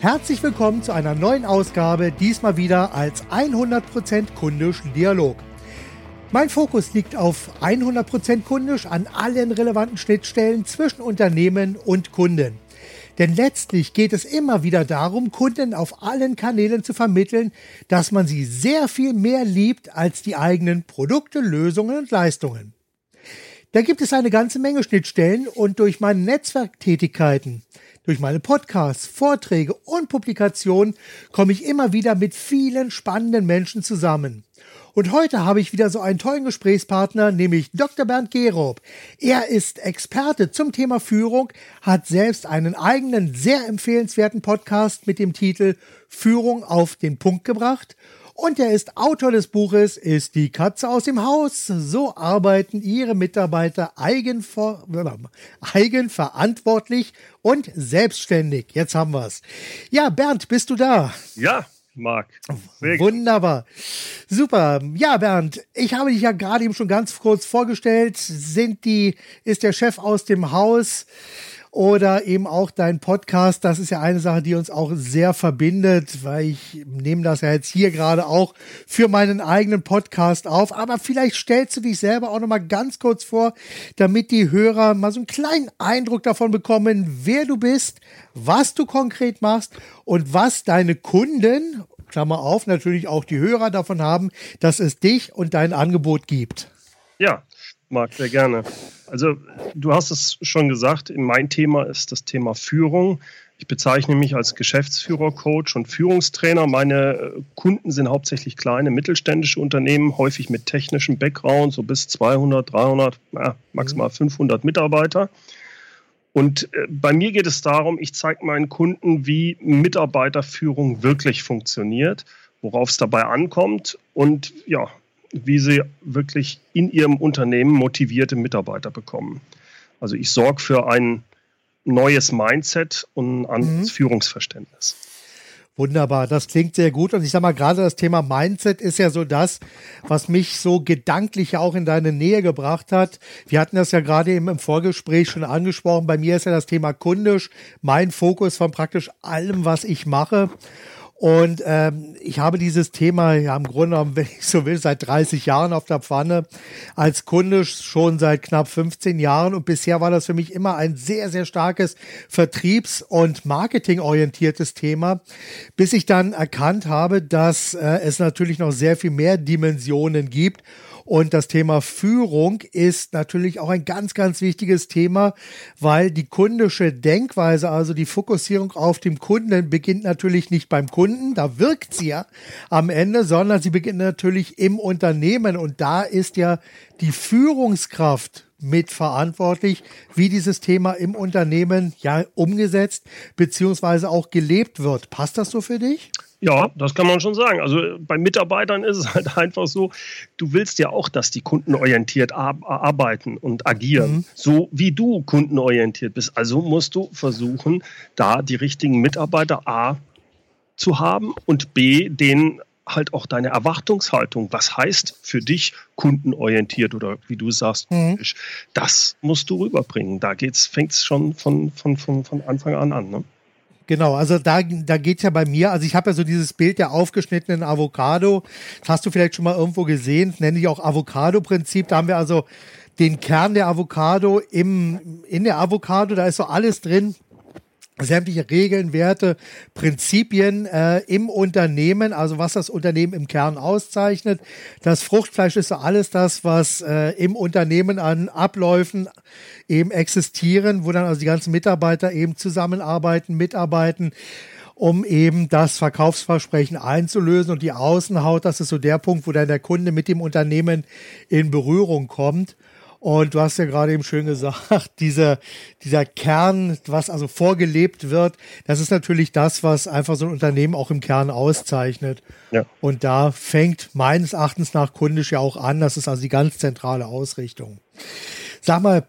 Herzlich willkommen zu einer neuen Ausgabe, diesmal wieder als 100% kundischen Dialog. Mein Fokus liegt auf 100% kundisch an allen relevanten Schnittstellen zwischen Unternehmen und Kunden. Denn letztlich geht es immer wieder darum, Kunden auf allen Kanälen zu vermitteln, dass man sie sehr viel mehr liebt als die eigenen Produkte, Lösungen und Leistungen. Da gibt es eine ganze Menge Schnittstellen und durch meine Netzwerktätigkeiten, durch meine Podcasts, Vorträge und Publikationen komme ich immer wieder mit vielen spannenden Menschen zusammen. Und heute habe ich wieder so einen tollen Gesprächspartner, nämlich Dr. Bernd Gerob. Er ist Experte zum Thema Führung, hat selbst einen eigenen, sehr empfehlenswerten Podcast mit dem Titel Führung auf den Punkt gebracht und er ist Autor des Buches Ist die Katze aus dem Haus. So arbeiten Ihre Mitarbeiter eigenver eigenverantwortlich und selbstständig. Jetzt haben wir es. Ja, Bernd, bist du da? Ja, Marc. Wunderbar. Super. Ja, Bernd, ich habe dich ja gerade eben schon ganz kurz vorgestellt. Sind die, ist der Chef aus dem Haus? Oder eben auch dein Podcast. Das ist ja eine Sache, die uns auch sehr verbindet, weil ich nehme das ja jetzt hier gerade auch für meinen eigenen Podcast auf. Aber vielleicht stellst du dich selber auch noch mal ganz kurz vor, damit die Hörer mal so einen kleinen Eindruck davon bekommen, wer du bist, was du konkret machst und was deine Kunden Klammer auf, natürlich auch die Hörer davon haben, dass es dich und dein Angebot gibt. Ja, Marc, sehr gerne. Also du hast es schon gesagt, mein Thema ist das Thema Führung. Ich bezeichne mich als Geschäftsführer, Coach und Führungstrainer. Meine äh, Kunden sind hauptsächlich kleine mittelständische Unternehmen, häufig mit technischem Background, so bis 200, 300, ja, maximal 500 Mitarbeiter. Und äh, bei mir geht es darum, ich zeige meinen Kunden, wie Mitarbeiterführung wirklich funktioniert, worauf es dabei ankommt und ja, wie sie wirklich in ihrem Unternehmen motivierte Mitarbeiter bekommen. Also ich sorge für ein neues Mindset und ein anderes mhm. Führungsverständnis. Wunderbar, das klingt sehr gut. Und ich sage mal, gerade das Thema Mindset ist ja so das, was mich so gedanklich auch in deine Nähe gebracht hat. Wir hatten das ja gerade eben im Vorgespräch schon angesprochen. Bei mir ist ja das Thema kundisch mein Fokus von praktisch allem, was ich mache. Und ähm, ich habe dieses Thema ja im Grunde genommen, wenn ich so will, seit 30 Jahren auf der Pfanne, als Kunde schon seit knapp 15 Jahren. Und bisher war das für mich immer ein sehr, sehr starkes Vertriebs- und Marketingorientiertes Thema, bis ich dann erkannt habe, dass äh, es natürlich noch sehr viel mehr Dimensionen gibt und das Thema Führung ist natürlich auch ein ganz, ganz wichtiges Thema, weil die kundische Denkweise, also die Fokussierung auf dem Kunden, beginnt natürlich nicht beim Kunden, da wirkt sie ja am Ende, sondern sie beginnt natürlich im Unternehmen. Und da ist ja die Führungskraft mitverantwortlich, wie dieses Thema im Unternehmen ja umgesetzt beziehungsweise auch gelebt wird. Passt das so für dich? Ja, das kann man schon sagen. Also bei Mitarbeitern ist es halt einfach so, du willst ja auch, dass die kundenorientiert arbeiten und agieren, mhm. so wie du kundenorientiert bist. Also musst du versuchen, da die richtigen Mitarbeiter A zu haben und B, denen halt auch deine Erwartungshaltung, was heißt für dich kundenorientiert oder wie du sagst, mhm. das musst du rüberbringen. Da fängt es schon von, von, von, von Anfang an an. Ne? Genau, also da, da geht ja bei mir, also ich habe ja so dieses Bild der aufgeschnittenen Avocado. Das hast du vielleicht schon mal irgendwo gesehen, nenne ich auch Avocado-Prinzip. Da haben wir also den Kern der Avocado im, in der Avocado, da ist so alles drin, sämtliche Regeln, Werte, Prinzipien äh, im Unternehmen, also was das Unternehmen im Kern auszeichnet. Das Fruchtfleisch ist so alles das, was äh, im Unternehmen an Abläufen eben existieren, wo dann also die ganzen Mitarbeiter eben zusammenarbeiten, mitarbeiten um eben das Verkaufsversprechen einzulösen und die Außenhaut, das ist so der Punkt, wo dann der Kunde mit dem Unternehmen in Berührung kommt. Und du hast ja gerade eben schön gesagt, dieser, dieser Kern, was also vorgelebt wird, das ist natürlich das, was einfach so ein Unternehmen auch im Kern auszeichnet. Ja. Und da fängt meines Erachtens nach kundisch ja auch an. Das ist also die ganz zentrale Ausrichtung. Sag mal,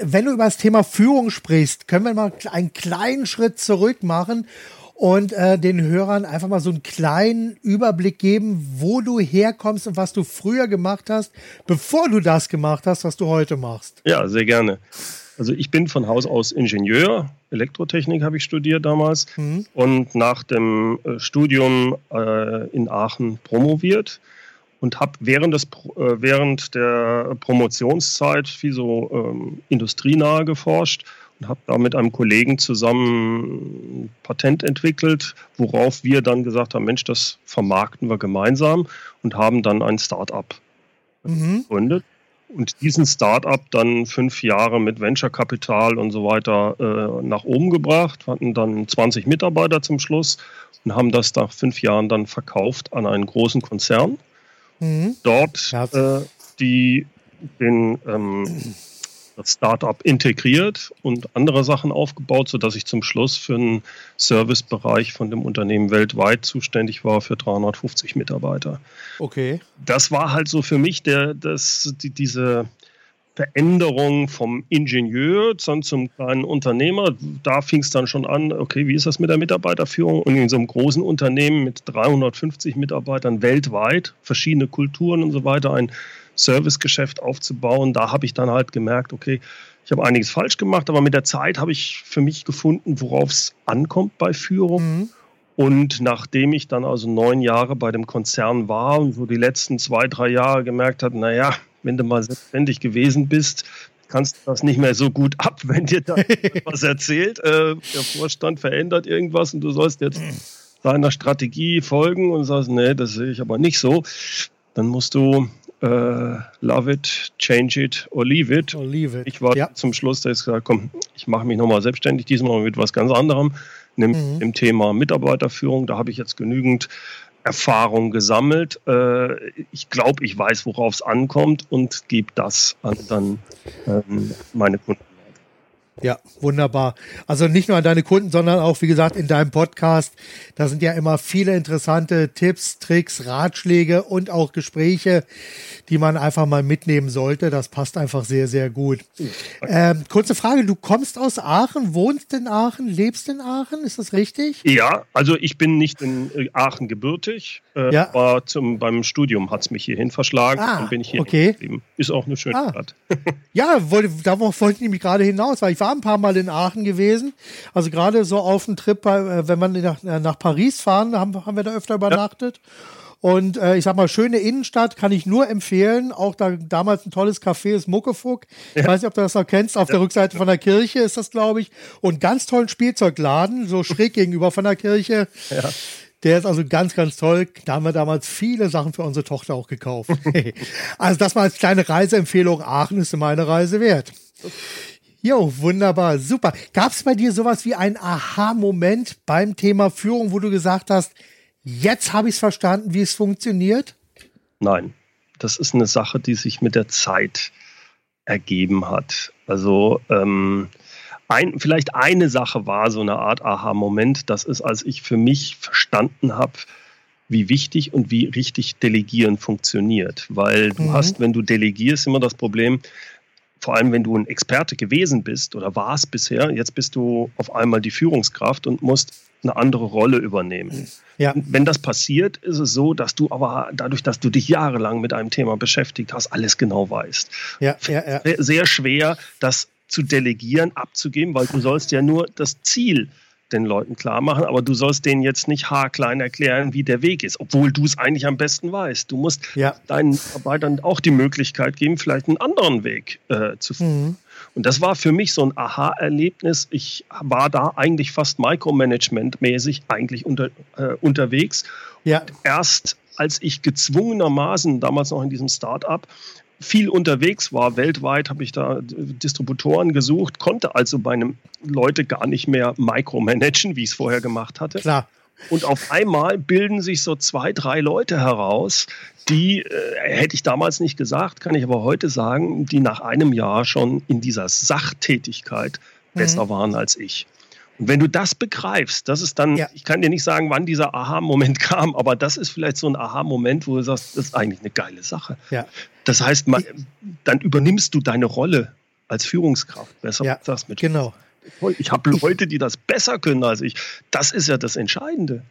wenn du über das Thema Führung sprichst, können wir mal einen kleinen Schritt zurück machen und äh, den Hörern einfach mal so einen kleinen Überblick geben, wo du herkommst und was du früher gemacht hast, bevor du das gemacht hast, was du heute machst. Ja, sehr gerne. Also ich bin von Haus aus Ingenieur, Elektrotechnik habe ich studiert damals mhm. und nach dem äh, Studium äh, in Aachen promoviert und habe während, äh, während der Promotionszeit viel so ähm, industrienahe geforscht und habe da mit einem Kollegen zusammen ein Patent entwickelt, worauf wir dann gesagt haben, Mensch, das vermarkten wir gemeinsam und haben dann ein Start-up mhm. gegründet und diesen Start-up dann fünf Jahre mit Venture-Kapital und so weiter äh, nach oben gebracht, hatten dann 20 Mitarbeiter zum Schluss und haben das nach fünf Jahren dann verkauft an einen großen Konzern mhm. dort äh, die den ähm, das Startup integriert und andere Sachen aufgebaut, sodass ich zum Schluss für einen Servicebereich von dem Unternehmen weltweit zuständig war für 350 Mitarbeiter. Okay. Das war halt so für mich der, das, die, diese Veränderung vom Ingenieur dann zum kleinen Unternehmer. Da fing es dann schon an, okay, wie ist das mit der Mitarbeiterführung? Und in so einem großen Unternehmen mit 350 Mitarbeitern weltweit, verschiedene Kulturen und so weiter, ein Servicegeschäft aufzubauen, da habe ich dann halt gemerkt, okay, ich habe einiges falsch gemacht, aber mit der Zeit habe ich für mich gefunden, worauf es ankommt bei Führung. Mhm. Und nachdem ich dann also neun Jahre bei dem Konzern war und so die letzten zwei, drei Jahre gemerkt habe, naja, wenn du mal selbstständig gewesen bist, kannst du das nicht mehr so gut ab, wenn dir da was erzählt. Äh, der Vorstand verändert irgendwas und du sollst jetzt seiner Strategie folgen und sagst, nee, das sehe ich aber nicht so. Dann musst du äh, love it, change it or leave it. Or leave it. Ich war ja. zum Schluss, da ist gesagt, komm, ich mache mich nochmal selbstständig, diesmal mit was ganz anderem, nämlich mhm. dem Thema Mitarbeiterführung. Da habe ich jetzt genügend Erfahrung gesammelt. Äh, ich glaube, ich weiß, worauf es ankommt und gebe das an dann ähm, meine Kunden. Ja, wunderbar. Also nicht nur an deine Kunden, sondern auch, wie gesagt, in deinem Podcast. Da sind ja immer viele interessante Tipps, Tricks, Ratschläge und auch Gespräche, die man einfach mal mitnehmen sollte. Das passt einfach sehr, sehr gut. Ähm, kurze Frage, du kommst aus Aachen, wohnst in Aachen, lebst in Aachen, ist das richtig? Ja, also ich bin nicht in äh, Aachen gebürtig, äh, ja. aber zum, beim Studium hat es mich hierhin verschlagen ah, und bin ich hier okay. geblieben. Ist auch eine schöne ah. Stadt. ja, wollte, darauf wollte ich nämlich gerade hinaus, weil ich war ein paar Mal in Aachen gewesen. Also gerade so auf dem Trip, äh, wenn man nach, äh, nach Paris fahren, haben, haben wir da öfter übernachtet. Ja. Und äh, ich sag mal, schöne Innenstadt kann ich nur empfehlen. Auch da damals ein tolles Café ist Muckefuck. Ich ja. weiß nicht, ob du das noch kennst. Auf ja. der Rückseite von der Kirche ist das, glaube ich. Und ganz tollen Spielzeugladen, so schräg gegenüber von der Kirche. Ja. Der ist also ganz, ganz toll. Da haben wir damals viele Sachen für unsere Tochter auch gekauft. also das mal als kleine Reiseempfehlung. Aachen ist meine Reise wert. Jo, wunderbar, super. Gab es bei dir sowas wie ein Aha-Moment beim Thema Führung, wo du gesagt hast, jetzt habe ich es verstanden, wie es funktioniert? Nein, das ist eine Sache, die sich mit der Zeit ergeben hat. Also ähm, ein, vielleicht eine Sache war so eine Art Aha-Moment. Das ist, als ich für mich verstanden habe, wie wichtig und wie richtig Delegieren funktioniert. Weil du mhm. hast, wenn du delegierst, immer das Problem, vor allem wenn du ein Experte gewesen bist oder warst bisher, jetzt bist du auf einmal die Führungskraft und musst eine andere Rolle übernehmen. Ja. Wenn das passiert, ist es so, dass du aber dadurch, dass du dich jahrelang mit einem Thema beschäftigt hast, alles genau weißt. Ja, ja. Sehr schwer, das zu delegieren, abzugeben, weil du sollst ja nur das Ziel den Leuten klar machen, aber du sollst denen jetzt nicht haarklein erklären, wie der Weg ist, obwohl du es eigentlich am besten weißt. Du musst ja. deinen Arbeitern auch die Möglichkeit geben, vielleicht einen anderen Weg äh, zu finden. Mhm. Und das war für mich so ein Aha-Erlebnis. Ich war da eigentlich fast Micromanagement-mäßig eigentlich unter, äh, unterwegs. Ja. Und erst als ich gezwungenermaßen, damals noch in diesem Start-up, viel unterwegs war, weltweit habe ich da Distributoren gesucht, konnte also meine Leute gar nicht mehr micromanagen, wie ich es vorher gemacht hatte. Klar. Und auf einmal bilden sich so zwei, drei Leute heraus, die, äh, hätte ich damals nicht gesagt, kann ich aber heute sagen, die nach einem Jahr schon in dieser Sachtätigkeit mhm. besser waren als ich. Und wenn du das begreifst, das ist dann, ja. ich kann dir nicht sagen, wann dieser Aha-Moment kam, aber das ist vielleicht so ein Aha-Moment, wo du sagst, das ist eigentlich eine geile Sache. Ja. Das heißt, man, dann übernimmst du deine Rolle als Führungskraft besser. Ja, sagst mit genau. Ich habe Leute, die das besser können als ich. Das ist ja das Entscheidende.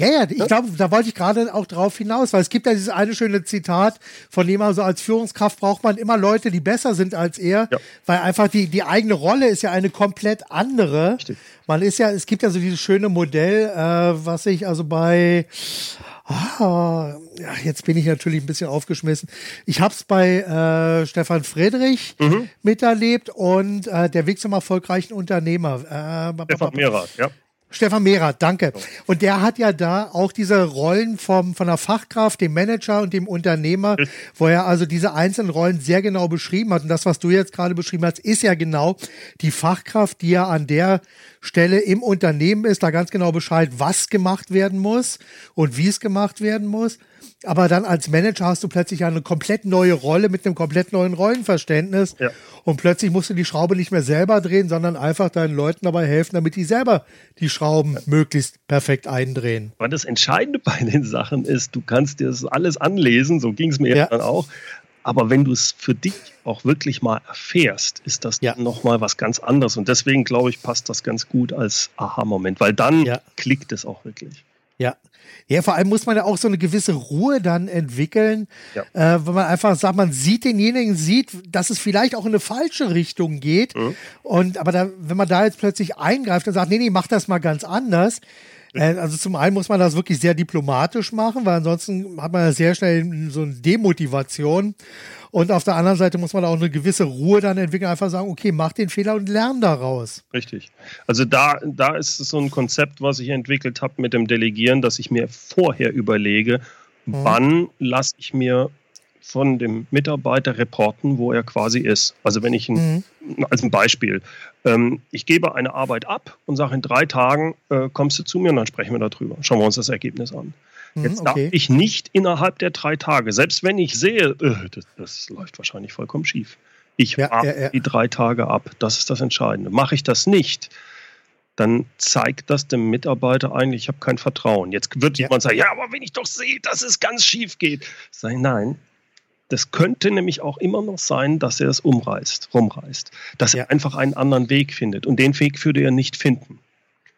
Ja, ja, ich glaube, da wollte ich gerade auch drauf hinaus, weil es gibt ja dieses eine schöne Zitat, von dem also als Führungskraft braucht man immer Leute, die besser sind als er, ja. weil einfach die, die eigene Rolle ist ja eine komplett andere. Richtig. Man ist ja, es gibt ja so dieses schöne Modell, äh, was ich also bei, Ah, ja, jetzt bin ich natürlich ein bisschen aufgeschmissen. Ich habe es bei äh, Stefan Friedrich mhm. miterlebt und äh, der Weg zum erfolgreichen Unternehmer. Äh, Stefan Mehrath, ja. Stefan Mehrath, danke. Und der hat ja da auch diese Rollen vom, von der Fachkraft, dem Manager und dem Unternehmer, wo er also diese einzelnen Rollen sehr genau beschrieben hat. Und das, was du jetzt gerade beschrieben hast, ist ja genau die Fachkraft, die ja an der Stelle im Unternehmen ist, da ganz genau Bescheid, was gemacht werden muss und wie es gemacht werden muss. Aber dann als Manager hast du plötzlich eine komplett neue Rolle mit einem komplett neuen Rollenverständnis. Ja. Und plötzlich musst du die Schraube nicht mehr selber drehen, sondern einfach deinen Leuten dabei helfen, damit die selber die Schrauben möglichst perfekt eindrehen. Weil das Entscheidende bei den Sachen ist, du kannst dir das alles anlesen, so ging es mir ja. dann auch. Aber wenn du es für dich auch wirklich mal erfährst, ist das ja. nochmal was ganz anderes. Und deswegen glaube ich, passt das ganz gut als Aha-Moment, weil dann ja. klickt es auch wirklich. Ja. Ja, vor allem muss man ja auch so eine gewisse Ruhe dann entwickeln, ja. äh, wenn man einfach sagt, man sieht denjenigen, sieht, dass es vielleicht auch in eine falsche Richtung geht. Mhm. Und aber da, wenn man da jetzt plötzlich eingreift und sagt, nee, nee, mach das mal ganz anders. Also zum einen muss man das wirklich sehr diplomatisch machen, weil ansonsten hat man ja sehr schnell so eine Demotivation. Und auf der anderen Seite muss man auch eine gewisse Ruhe dann entwickeln, einfach sagen, okay, mach den Fehler und lern daraus. Richtig. Also da, da ist so ein Konzept, was ich entwickelt habe mit dem Delegieren, dass ich mir vorher überlege, mhm. wann lasse ich mir von dem Mitarbeiter reporten, wo er quasi ist. Also wenn ich ein, mhm. als ein Beispiel, ähm, ich gebe eine Arbeit ab und sage in drei Tagen äh, kommst du zu mir und dann sprechen wir darüber. Schauen wir uns das Ergebnis an. Mhm, Jetzt okay. darf ich nicht innerhalb der drei Tage, selbst wenn ich sehe, äh, das, das, läuft wahrscheinlich vollkommen schief. Ich ja, ja, ja. die drei Tage ab. Das ist das Entscheidende. Mache ich das nicht, dann zeigt das dem Mitarbeiter eigentlich, ich habe kein Vertrauen. Jetzt wird jemand sagen, ja, aber wenn ich doch sehe, dass es ganz schief geht. Sag ich, nein, das könnte nämlich auch immer noch sein, dass er es umreißt, rumreißt, dass er einfach einen anderen Weg findet. Und den Weg würde er nicht finden.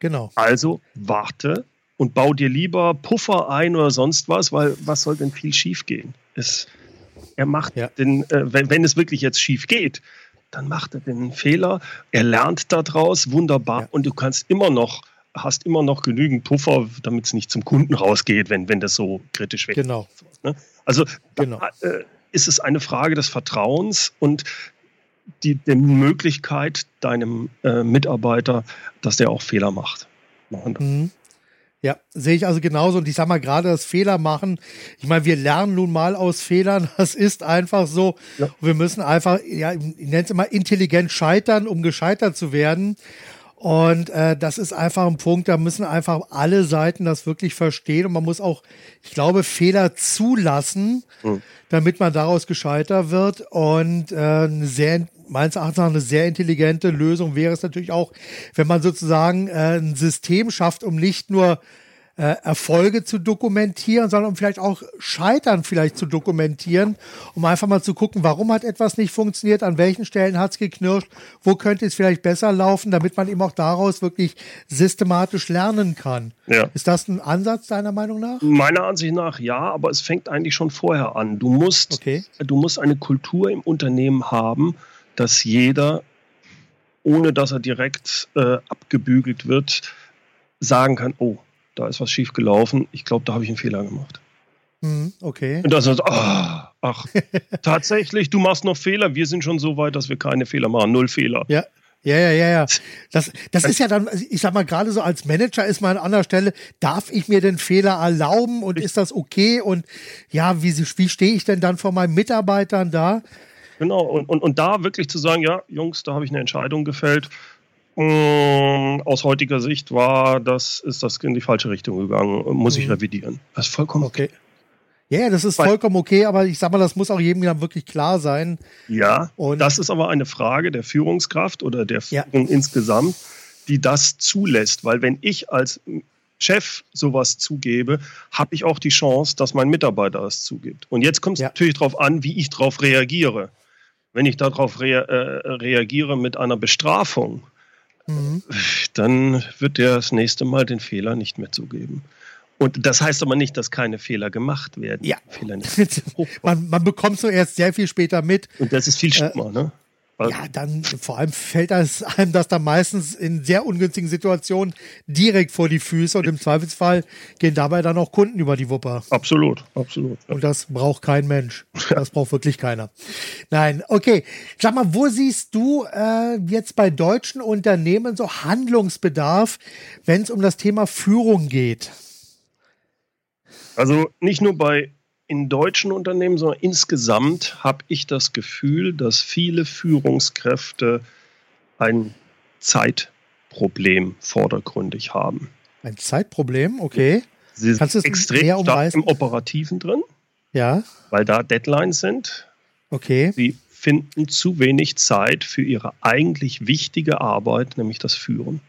Genau. Also warte, und bau dir lieber Puffer ein oder sonst was, weil was soll denn viel schief gehen? Es, er macht ja. den, äh, wenn, wenn es wirklich jetzt schief geht, dann macht er den Fehler, er lernt daraus, wunderbar, ja. und du kannst immer noch, hast immer noch genügend Puffer, damit es nicht zum Kunden rausgeht, wenn, wenn das so kritisch wird. Genau. Ne? Also genau. Da, äh, ist es eine Frage des Vertrauens und die, der Möglichkeit deinem äh, Mitarbeiter, dass der auch Fehler macht. Mhm. Ja, sehe ich also genauso. Und ich sag mal, gerade das Fehler machen. Ich meine, wir lernen nun mal aus Fehlern. Das ist einfach so. Ja. Wir müssen einfach, ja, ich nenne es immer intelligent scheitern, um gescheitert zu werden. Und äh, das ist einfach ein Punkt, da müssen einfach alle Seiten das wirklich verstehen. Und man muss auch, ich glaube, Fehler zulassen, mhm. damit man daraus gescheiter wird. Und äh, eine sehr meines Erachtens eine sehr intelligente Lösung wäre es natürlich auch, wenn man sozusagen äh, ein System schafft, um nicht nur äh, Erfolge zu dokumentieren, sondern um vielleicht auch Scheitern vielleicht zu dokumentieren, um einfach mal zu gucken, warum hat etwas nicht funktioniert, an welchen Stellen hat es geknirscht, wo könnte es vielleicht besser laufen, damit man eben auch daraus wirklich systematisch lernen kann. Ja. Ist das ein Ansatz deiner Meinung nach? Meiner Ansicht nach ja, aber es fängt eigentlich schon vorher an. Du musst, okay. du musst eine Kultur im Unternehmen haben, dass jeder, ohne dass er direkt äh, abgebügelt wird, sagen kann, oh, da ist was schief gelaufen, ich glaube, da habe ich einen Fehler gemacht. Mhm, okay. Und dann sagt, oh, ach, tatsächlich, du machst noch Fehler. Wir sind schon so weit, dass wir keine Fehler machen. Null Fehler. Ja. Ja, ja, ja, ja. Das, das ist ja dann, ich sag mal, gerade so als Manager ist man an anderer Stelle, darf ich mir den Fehler erlauben und ist das okay? Und ja, wie, wie stehe ich denn dann vor meinen Mitarbeitern da? Genau, und, und, und da wirklich zu sagen, ja, Jungs, da habe ich eine Entscheidung gefällt. Ähm, aus heutiger Sicht war das, ist das in die falsche Richtung gegangen, muss ich mhm. revidieren. Das ist vollkommen okay. Ja, yeah, das ist Weil, vollkommen okay, aber ich sag mal, das muss auch jedem dann wirklich klar sein. Ja, und das ist aber eine Frage der Führungskraft oder der Führung ja. insgesamt, die das zulässt. Weil wenn ich als Chef sowas zugebe, habe ich auch die Chance, dass mein Mitarbeiter es zugibt. Und jetzt kommt es ja. natürlich darauf an, wie ich darauf reagiere. Wenn ich darauf rea äh, reagiere mit einer Bestrafung, mhm. dann wird der das nächste Mal den Fehler nicht mehr zugeben. Und das heißt aber nicht, dass keine Fehler gemacht werden. Ja. man, man bekommt so erst sehr viel später mit. Und das ist viel schlimmer, äh, ne? Ja, dann vor allem fällt das einem das dann meistens in sehr ungünstigen Situationen direkt vor die Füße und im Zweifelsfall gehen dabei dann auch Kunden über die Wupper. Absolut, absolut. Ja. Und das braucht kein Mensch. Das braucht wirklich keiner. Nein, okay. Sag mal, wo siehst du äh, jetzt bei deutschen Unternehmen so Handlungsbedarf, wenn es um das Thema Führung geht? Also nicht nur bei in deutschen Unternehmen, sondern insgesamt habe ich das Gefühl, dass viele Führungskräfte ein Zeitproblem vordergründig haben. Ein Zeitproblem, okay. Sie Kannst sind extrem stark im Operativen drin. Ja. Weil da Deadlines sind. Okay. Sie finden zu wenig Zeit für ihre eigentlich wichtige Arbeit, nämlich das Führen.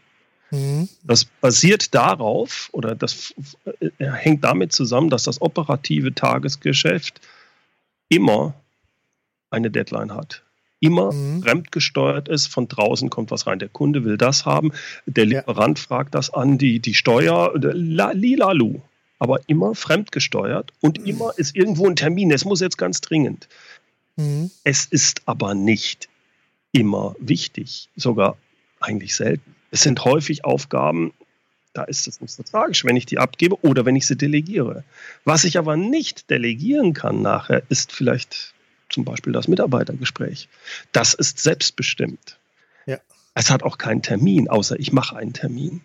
Mhm. Das basiert darauf oder das äh, hängt damit zusammen, dass das operative Tagesgeschäft immer eine Deadline hat. Immer mhm. fremdgesteuert ist, von draußen kommt was rein. Der Kunde will das haben, der Lieferant ja. fragt das an, die, die Steuer, lilalu. Aber immer fremdgesteuert und mhm. immer ist irgendwo ein Termin. Es muss jetzt ganz dringend. Mhm. Es ist aber nicht immer wichtig, sogar eigentlich selten. Es sind häufig Aufgaben, da ist es nicht so tragisch, wenn ich die abgebe oder wenn ich sie delegiere. Was ich aber nicht delegieren kann nachher, ist vielleicht zum Beispiel das Mitarbeitergespräch. Das ist selbstbestimmt. Ja. Es hat auch keinen Termin, außer ich mache einen Termin.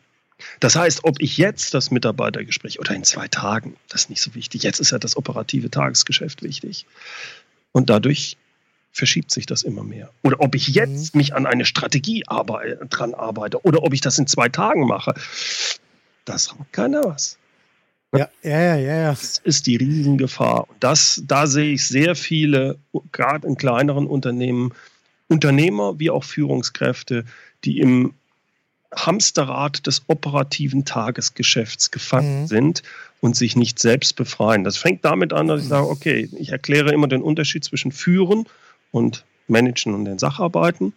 Das heißt, ob ich jetzt das Mitarbeitergespräch oder in zwei Tagen, das ist nicht so wichtig. Jetzt ist ja das operative Tagesgeschäft wichtig. Und dadurch verschiebt sich das immer mehr. Oder ob ich jetzt mhm. mich an eine Strategie arbeite, dran arbeite oder ob ich das in zwei Tagen mache, das hat keiner was. Ja, ja, ja, ja. Das ist die Riesengefahr. Und das, da sehe ich sehr viele, gerade in kleineren Unternehmen, Unternehmer wie auch Führungskräfte, die im Hamsterrad des operativen Tagesgeschäfts gefangen mhm. sind und sich nicht selbst befreien. Das fängt damit an, dass ich sage, okay, ich erkläre immer den Unterschied zwischen Führen und Managen und den Sacharbeiten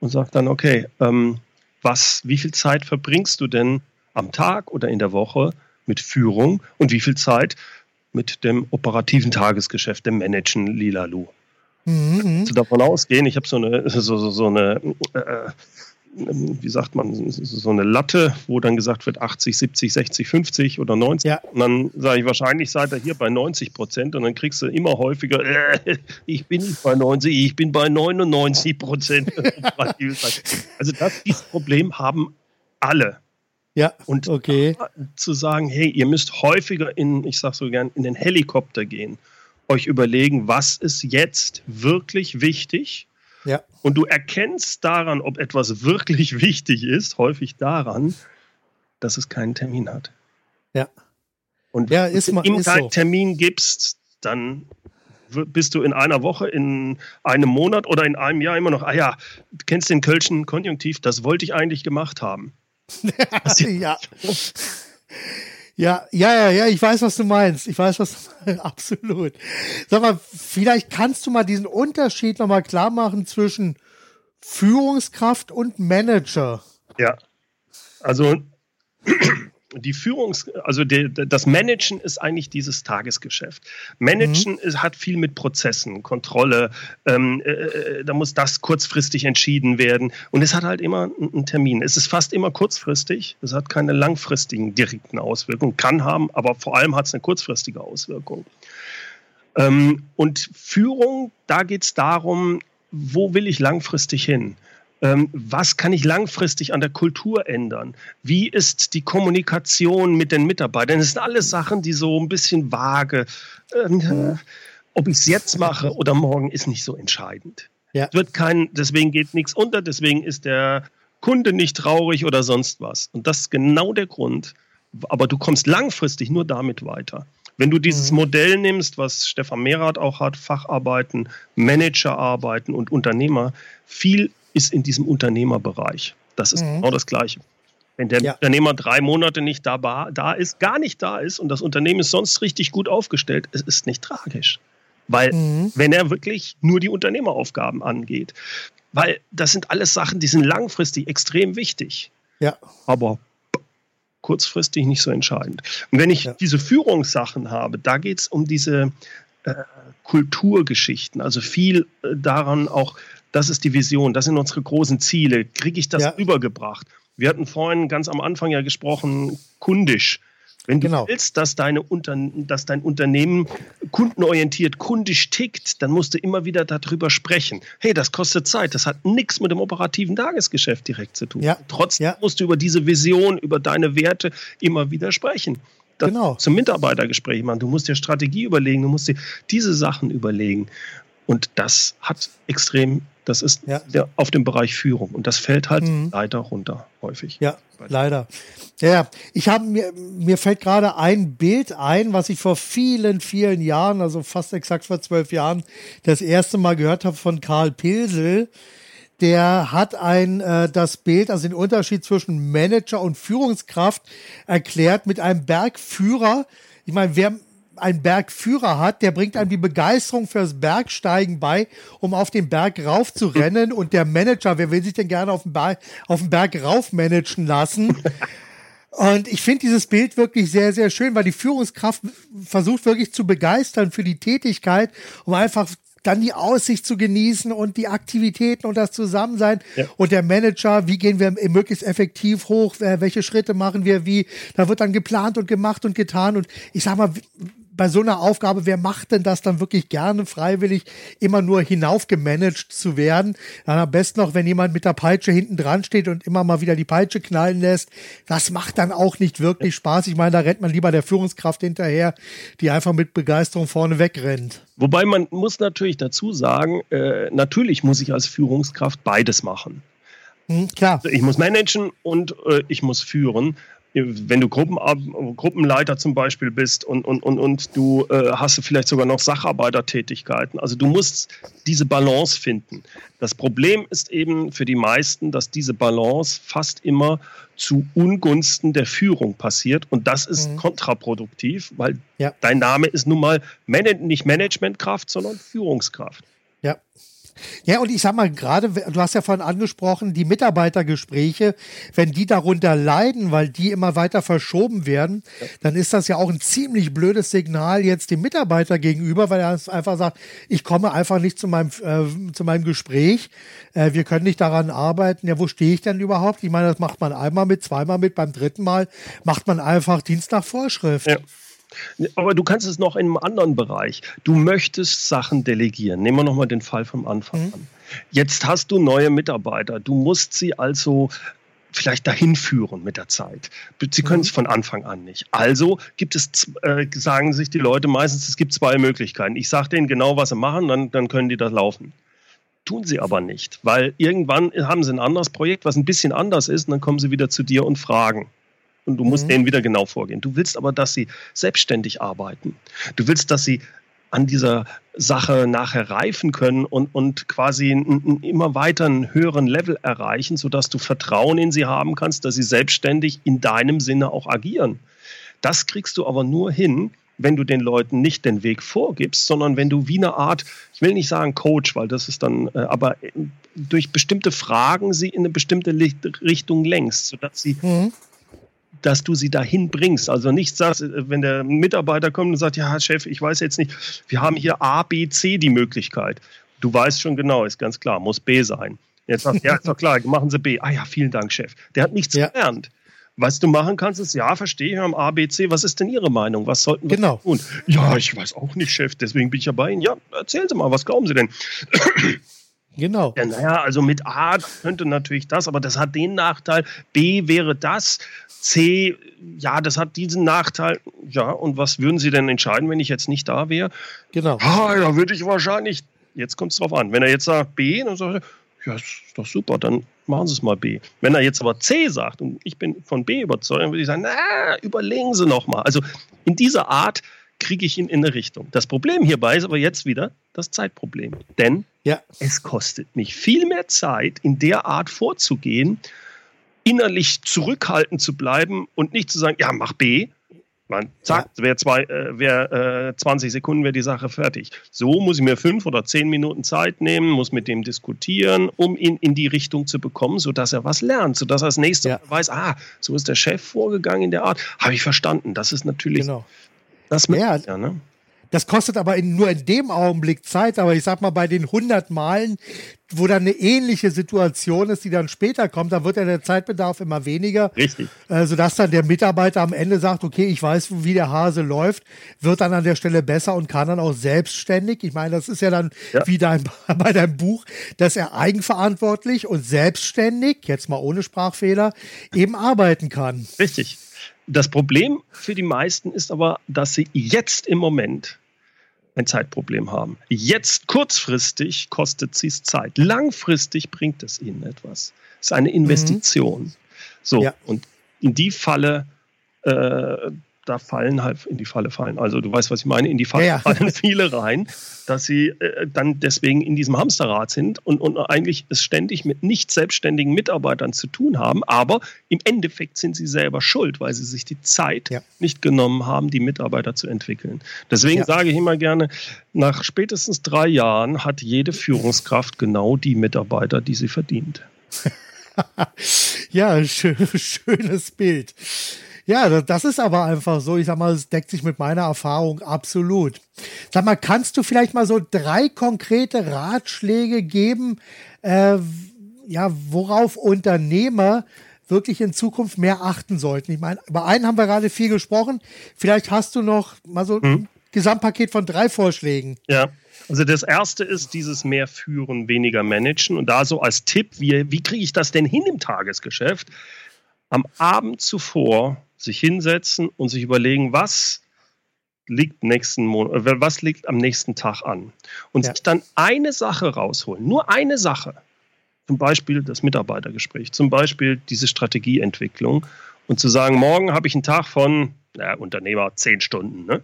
und sagt dann, okay, ähm, was, wie viel Zeit verbringst du denn am Tag oder in der Woche mit Führung und wie viel Zeit mit dem operativen Tagesgeschäft, dem Managen, Lilalu? Mhm. Du davon ausgehen, ich habe so eine, so, so, so eine äh, wie sagt man, so eine Latte, wo dann gesagt wird 80, 70, 60, 50 oder 90. Ja. Und dann sage ich, wahrscheinlich seid ihr hier bei 90 Prozent und dann kriegst du immer häufiger, äh, ich bin nicht bei 90, ich bin bei 99 Prozent. also das, dieses Problem haben alle. Ja, und okay. zu sagen, hey, ihr müsst häufiger in, ich sage so gern, in den Helikopter gehen, euch überlegen, was ist jetzt wirklich wichtig ja. Und du erkennst daran, ob etwas wirklich wichtig ist, häufig daran, dass es keinen Termin hat. Ja. Und ja, ist wenn du ihm keinen so. Termin gibst, dann bist du in einer Woche, in einem Monat oder in einem Jahr immer noch, ah ja, du kennst den Kölschen Konjunktiv, das wollte ich eigentlich gemacht haben. ja. Ja, ja, ja, ja, ich weiß, was du meinst. Ich weiß, was du meinst. Absolut. Sag mal, vielleicht kannst du mal diesen Unterschied nochmal klar machen zwischen Führungskraft und Manager. Ja. Also die Führungs-, also die, das Managen ist eigentlich dieses Tagesgeschäft. Managen mhm. ist, hat viel mit Prozessen, Kontrolle, ähm, äh, äh, da muss das kurzfristig entschieden werden und es hat halt immer einen Termin. Es ist fast immer kurzfristig, es hat keine langfristigen direkten Auswirkungen, kann haben, aber vor allem hat es eine kurzfristige Auswirkung. Ähm, und Führung, da geht es darum, wo will ich langfristig hin? Ähm, was kann ich langfristig an der Kultur ändern? Wie ist die Kommunikation mit den Mitarbeitern? Das sind alles Sachen, die so ein bisschen vage. Ähm, ob ich es jetzt mache oder morgen, ist nicht so entscheidend. Ja. wird kein, deswegen geht nichts unter, deswegen ist der Kunde nicht traurig oder sonst was. Und das ist genau der Grund. Aber du kommst langfristig nur damit weiter. Wenn du dieses mhm. Modell nimmst, was Stefan Mehrath auch hat, Facharbeiten, Managerarbeiten und Unternehmer, viel ist in diesem Unternehmerbereich. Das ist mhm. genau das Gleiche. Wenn der ja. Unternehmer drei Monate nicht da, da ist, gar nicht da ist und das Unternehmen ist sonst richtig gut aufgestellt, es ist nicht tragisch. Weil, mhm. wenn er wirklich nur die Unternehmeraufgaben angeht, weil das sind alles Sachen, die sind langfristig extrem wichtig. Ja. Aber kurzfristig nicht so entscheidend. Und wenn ich ja. diese Führungssachen habe, da geht es um diese äh, Kulturgeschichten, also viel äh, daran auch, das ist die Vision, das sind unsere großen Ziele, kriege ich das ja. übergebracht? Wir hatten vorhin ganz am Anfang ja gesprochen, kundisch. Wenn du genau. willst, dass, deine Unter dass dein Unternehmen kundenorientiert, kundisch tickt, dann musst du immer wieder darüber sprechen. Hey, das kostet Zeit, das hat nichts mit dem operativen Tagesgeschäft direkt zu tun. Ja. Trotzdem ja. musst du über diese Vision, über deine Werte immer wieder sprechen. Das genau. Zum Mitarbeitergespräch machen. Du musst dir Strategie überlegen, du musst dir diese Sachen überlegen. Und das hat extrem das ist ja. der, auf dem Bereich Führung und das fällt halt mhm. leider runter häufig. Ja, leider. Ja, ich habe mir mir fällt gerade ein Bild ein, was ich vor vielen vielen Jahren, also fast exakt vor zwölf Jahren, das erste Mal gehört habe von Karl Pilsel. Der hat ein äh, das Bild, also den Unterschied zwischen Manager und Führungskraft erklärt mit einem Bergführer. Ich meine, wer einen Bergführer hat, der bringt einem die Begeisterung fürs Bergsteigen bei, um auf den Berg rauf zu rennen. Und der Manager, wer will sich denn gerne auf den Berg, auf den Berg rauf managen lassen? Und ich finde dieses Bild wirklich sehr, sehr schön, weil die Führungskraft versucht wirklich zu begeistern für die Tätigkeit, um einfach dann die Aussicht zu genießen und die Aktivitäten und das Zusammensein. Ja. Und der Manager, wie gehen wir möglichst effektiv hoch, welche Schritte machen wir wie. Da wird dann geplant und gemacht und getan. Und ich sag mal, bei so einer Aufgabe, wer macht denn das dann wirklich gerne freiwillig, immer nur hinaufgemanagt zu werden? Dann am besten noch, wenn jemand mit der Peitsche hinten dran steht und immer mal wieder die Peitsche knallen lässt. Das macht dann auch nicht wirklich Spaß. Ich meine, da rennt man lieber der Führungskraft hinterher, die einfach mit Begeisterung vorne wegrennt. Wobei man muss natürlich dazu sagen, äh, natürlich muss ich als Führungskraft beides machen. Hm, klar. Also ich muss managen und äh, ich muss führen wenn du Gruppen, Gruppenleiter zum Beispiel bist und, und, und, und du äh, hast vielleicht sogar noch Sacharbeitertätigkeiten. Also du musst diese Balance finden. Das Problem ist eben für die meisten, dass diese Balance fast immer zu Ungunsten der Führung passiert und das ist mhm. kontraproduktiv, weil ja. dein Name ist nun mal nicht Managementkraft, sondern Führungskraft. Ja. Ja, und ich sag mal, gerade, du hast ja vorhin angesprochen, die Mitarbeitergespräche, wenn die darunter leiden, weil die immer weiter verschoben werden, dann ist das ja auch ein ziemlich blödes Signal jetzt dem Mitarbeiter gegenüber, weil er einfach sagt, ich komme einfach nicht zu meinem, äh, zu meinem Gespräch, äh, wir können nicht daran arbeiten, ja, wo stehe ich denn überhaupt? Ich meine, das macht man einmal mit, zweimal mit, beim dritten Mal macht man einfach Dienst nach Vorschrift. Ja. Aber du kannst es noch in einem anderen Bereich. Du möchtest Sachen delegieren. Nehmen wir nochmal den Fall vom Anfang mhm. an. Jetzt hast du neue Mitarbeiter. Du musst sie also vielleicht dahin führen mit der Zeit. Sie können es mhm. von Anfang an nicht. Also gibt es, äh, sagen sich die Leute meistens, es gibt zwei Möglichkeiten. Ich sage denen genau, was sie machen, dann, dann können die das laufen. Tun sie aber nicht, weil irgendwann haben sie ein anderes Projekt, was ein bisschen anders ist, und dann kommen sie wieder zu dir und fragen und du musst mhm. denen wieder genau vorgehen. Du willst aber, dass sie selbstständig arbeiten. Du willst, dass sie an dieser Sache nachher reifen können und, und quasi einen, immer weiter einen höheren Level erreichen, sodass du Vertrauen in sie haben kannst, dass sie selbstständig in deinem Sinne auch agieren. Das kriegst du aber nur hin, wenn du den Leuten nicht den Weg vorgibst, sondern wenn du wie eine Art, ich will nicht sagen Coach, weil das ist dann, äh, aber durch bestimmte Fragen sie in eine bestimmte Richtung lenkst, sodass sie mhm dass du sie dahin bringst. Also nicht sagst, äh, wenn der Mitarbeiter kommt und sagt, ja, Chef, ich weiß jetzt nicht, wir haben hier A, B, C die Möglichkeit. Du weißt schon genau, ist ganz klar, muss B sein. Jetzt sagst du, ja, ist doch klar, machen Sie B. Ah ja, vielen Dank, Chef. Der hat nichts ja. gelernt. Was du machen kannst, ist, ja, verstehe, wir haben A, B, C. Was ist denn Ihre Meinung? Was sollten wir genau. tun? Ja, ich weiß auch nicht, Chef, deswegen bin ich ja bei Ihnen. Ja, erzählen Sie mal, was glauben Sie denn? Genau. Ja, naja, also mit A könnte natürlich das, aber das hat den Nachteil. B wäre das. C, ja, das hat diesen Nachteil. Ja, und was würden Sie denn entscheiden, wenn ich jetzt nicht da wäre? Genau. Ah, da würde ich wahrscheinlich, jetzt kommt es drauf an, wenn er jetzt sagt B, dann sagt er, ja, ist doch super, dann machen Sie es mal B. Wenn er jetzt aber C sagt und ich bin von B überzeugt, dann würde ich sagen, na, überlegen Sie noch mal. Also in dieser Art kriege ich ihn in eine Richtung. Das Problem hierbei ist aber jetzt wieder das Zeitproblem. Denn ja. es kostet mich viel mehr Zeit, in der Art vorzugehen, innerlich zurückhaltend zu bleiben und nicht zu sagen, ja, mach B, Man sagt, ja. wer, zwei, äh, wer äh, 20 Sekunden wäre die Sache fertig. So muss ich mir fünf oder zehn Minuten Zeit nehmen, muss mit dem diskutieren, um ihn in die Richtung zu bekommen, sodass er was lernt, sodass er das nächste ja. Mal weiß, ah, so ist der Chef vorgegangen in der Art. Habe ich verstanden. Das ist natürlich genau. Das mit, ja, ja ne? Das kostet aber in, nur in dem Augenblick Zeit. Aber ich sag mal, bei den 100 Malen, wo dann eine ähnliche Situation ist, die dann später kommt, da wird ja der Zeitbedarf immer weniger. Richtig. Äh, sodass dann der Mitarbeiter am Ende sagt, okay, ich weiß, wie der Hase läuft, wird dann an der Stelle besser und kann dann auch selbstständig. Ich meine, das ist ja dann ja. wie dein, bei deinem Buch, dass er eigenverantwortlich und selbstständig, jetzt mal ohne Sprachfehler, eben arbeiten kann. Richtig. Das Problem für die meisten ist aber, dass sie jetzt im Moment ein Zeitproblem haben. Jetzt kurzfristig kostet sie es Zeit. Langfristig bringt es ihnen etwas. Es ist eine Investition. Mhm. So, ja. und in die Falle äh, da fallen halt in die Falle fallen. Also du weißt, was ich meine, in die Falle ja, fallen viele rein, dass sie äh, dann deswegen in diesem Hamsterrad sind und, und eigentlich es ständig mit nicht selbstständigen Mitarbeitern zu tun haben. Aber im Endeffekt sind sie selber schuld, weil sie sich die Zeit ja. nicht genommen haben, die Mitarbeiter zu entwickeln. Deswegen sage ich immer gerne, nach spätestens drei Jahren hat jede Führungskraft genau die Mitarbeiter, die sie verdient. ja, schönes Bild. Ja, das ist aber einfach so. Ich sag mal, es deckt sich mit meiner Erfahrung absolut. Sag mal, kannst du vielleicht mal so drei konkrete Ratschläge geben, äh, ja, worauf Unternehmer wirklich in Zukunft mehr achten sollten? Ich meine, über einen haben wir gerade viel gesprochen. Vielleicht hast du noch mal so hm. ein Gesamtpaket von drei Vorschlägen. Ja. Also das erste ist dieses mehr führen, weniger managen. Und da so als Tipp, wie, wie kriege ich das denn hin im Tagesgeschäft? Am Abend zuvor sich hinsetzen und sich überlegen, was liegt nächsten Monat, äh, was liegt am nächsten Tag an und ja. sich dann eine Sache rausholen, nur eine Sache, zum Beispiel das Mitarbeitergespräch, zum Beispiel diese Strategieentwicklung und zu sagen, morgen habe ich einen Tag von naja, Unternehmer zehn Stunden, ne?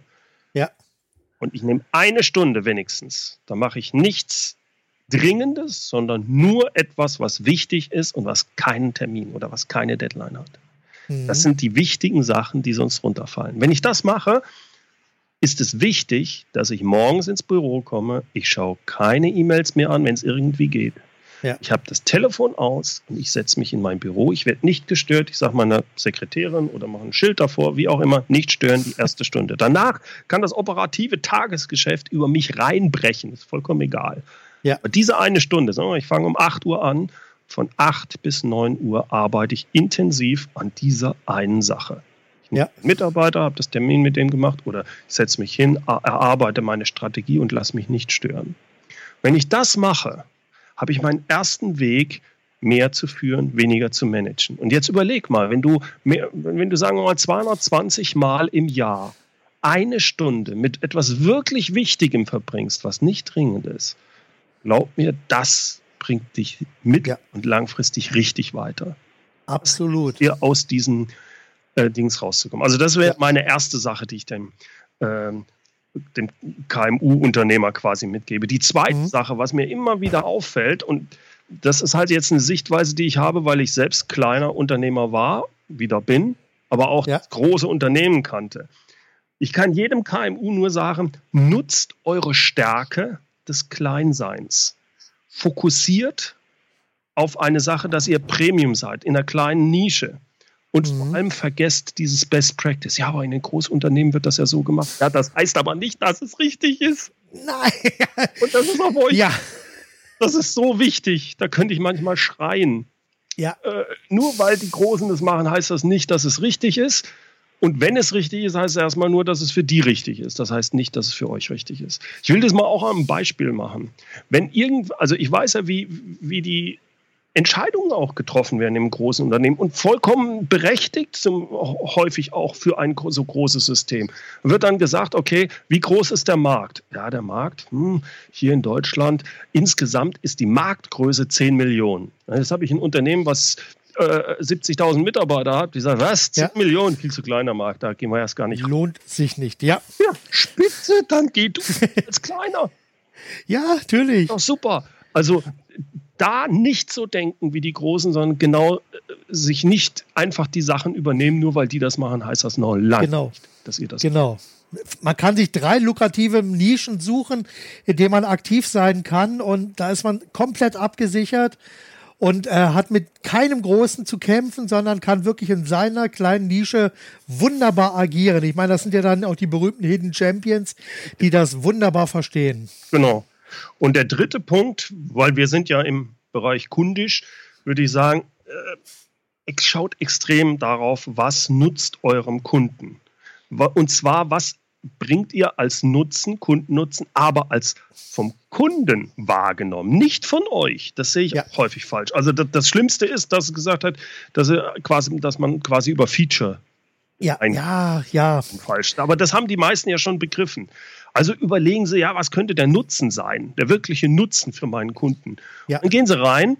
Ja. Und ich nehme eine Stunde wenigstens. Da mache ich nichts Dringendes, sondern nur etwas, was wichtig ist und was keinen Termin oder was keine Deadline hat. Das mhm. sind die wichtigen Sachen, die sonst runterfallen. Wenn ich das mache, ist es wichtig, dass ich morgens ins Büro komme. Ich schaue keine E-Mails mehr an, wenn es irgendwie geht. Ja. Ich habe das Telefon aus und ich setze mich in mein Büro. Ich werde nicht gestört. Ich sage meiner Sekretärin oder mache ein Schild davor, wie auch immer, nicht stören, die erste Stunde. Danach kann das operative Tagesgeschäft über mich reinbrechen. Ist vollkommen egal. Ja. Aber diese eine Stunde, sagen wir, ich fange um 8 Uhr an von 8 bis 9 Uhr arbeite ich intensiv an dieser einen Sache. Ich ja. Mitarbeiter, habe das Termin mit dem gemacht oder ich setze mich hin, erarbeite meine Strategie und lasse mich nicht stören. Wenn ich das mache, habe ich meinen ersten Weg, mehr zu führen, weniger zu managen. Und jetzt überleg mal, wenn du, mehr, wenn du sagen wir mal 220 Mal im Jahr eine Stunde mit etwas wirklich Wichtigem verbringst, was nicht dringend ist, glaub mir, das bringt dich mit ja. und langfristig richtig weiter. Absolut. Hier aus diesen äh, Dings rauszukommen. Also das wäre ja. meine erste Sache, die ich dem, ähm, dem KMU-Unternehmer quasi mitgebe. Die zweite mhm. Sache, was mir immer wieder auffällt, und das ist halt jetzt eine Sichtweise, die ich habe, weil ich selbst kleiner Unternehmer war, wieder bin, aber auch ja. große Unternehmen kannte. Ich kann jedem KMU nur sagen, nutzt eure Stärke des Kleinseins fokussiert auf eine Sache, dass ihr Premium seid, in einer kleinen Nische. Und mhm. vor allem vergesst dieses Best Practice. Ja, aber in den Großunternehmen wird das ja so gemacht. Ja, das heißt aber nicht, dass es richtig ist. Nein. Und das ist auf euch. Ja. Das ist so wichtig. Da könnte ich manchmal schreien. Ja. Äh, nur weil die Großen das machen, heißt das nicht, dass es richtig ist. Und wenn es richtig ist, heißt es erstmal nur, dass es für die richtig ist. Das heißt nicht, dass es für euch richtig ist. Ich will das mal auch am Beispiel machen. Wenn irgend, also ich weiß ja, wie, wie die Entscheidungen auch getroffen werden im großen Unternehmen und vollkommen berechtigt, zum, häufig auch für ein so großes System. Wird dann gesagt, okay, wie groß ist der Markt? Ja, der Markt hm, hier in Deutschland, insgesamt ist die Marktgröße 10 Millionen. Jetzt habe ich ein Unternehmen, was 70.000 äh, Mitarbeiter hat, die sagen, was, 10 ja. Millionen, viel zu kleiner Markt, da gehen wir erst gar nicht. Lohnt sich nicht, ja. Ja, spitze, dann geht du als kleiner. Ja, natürlich. Doch super. Also da nicht so denken wie die Großen, sondern genau äh, sich nicht einfach die Sachen übernehmen, nur weil die das machen, heißt das noch lange genau. nicht, dass ihr das Genau. Man kann sich drei lukrative Nischen suchen, in denen man aktiv sein kann und da ist man komplett abgesichert und äh, hat mit keinem Großen zu kämpfen, sondern kann wirklich in seiner kleinen Nische wunderbar agieren. Ich meine, das sind ja dann auch die berühmten Hidden Champions, die das wunderbar verstehen. Genau. Und der dritte Punkt, weil wir sind ja im Bereich kundisch, würde ich sagen, äh, schaut extrem darauf, was nutzt eurem Kunden. Und zwar, was bringt ihr als Nutzen, Kundennutzen, aber als vom Kunden wahrgenommen, nicht von euch. Das sehe ich ja. häufig falsch. Also das, das, Schlimmste ist, dass es gesagt hat, dass, quasi, dass man quasi über Feature ja, ja, ja. Falsch. Aber das haben die meisten ja schon begriffen. Also überlegen Sie, ja, was könnte der Nutzen sein, der wirkliche Nutzen für meinen Kunden? Ja. Dann gehen Sie rein,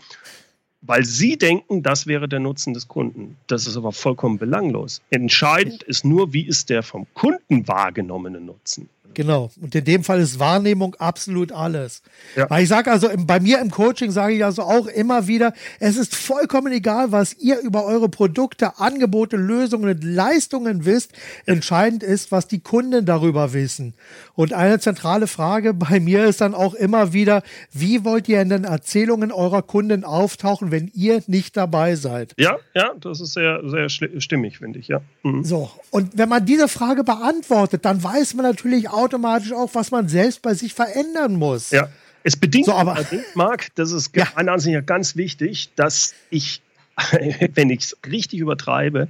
weil Sie denken, das wäre der Nutzen des Kunden. Das ist aber vollkommen belanglos. Entscheidend ist nur, wie ist der vom Kunden wahrgenommene Nutzen. Genau. Und in dem Fall ist Wahrnehmung absolut alles. Ja. Weil ich sage also, bei mir im Coaching sage ich also auch immer wieder, es ist vollkommen egal, was ihr über eure Produkte, Angebote, Lösungen und Leistungen wisst. Entscheidend ist, was die Kunden darüber wissen. Und eine zentrale Frage bei mir ist dann auch immer wieder, wie wollt ihr in den Erzählungen eurer Kunden auftauchen, wenn ihr nicht dabei seid? Ja, ja, das ist sehr, sehr stimmig, finde ich, ja. Mhm. So. Und wenn man diese Frage beantwortet, dann weiß man natürlich auch, automatisch auch, was man selbst bei sich verändern muss. Ja. Es bedingt, so, aber, Marc, das ist ja. meiner Ansicht nach ganz wichtig, dass ich, wenn ich es richtig übertreibe,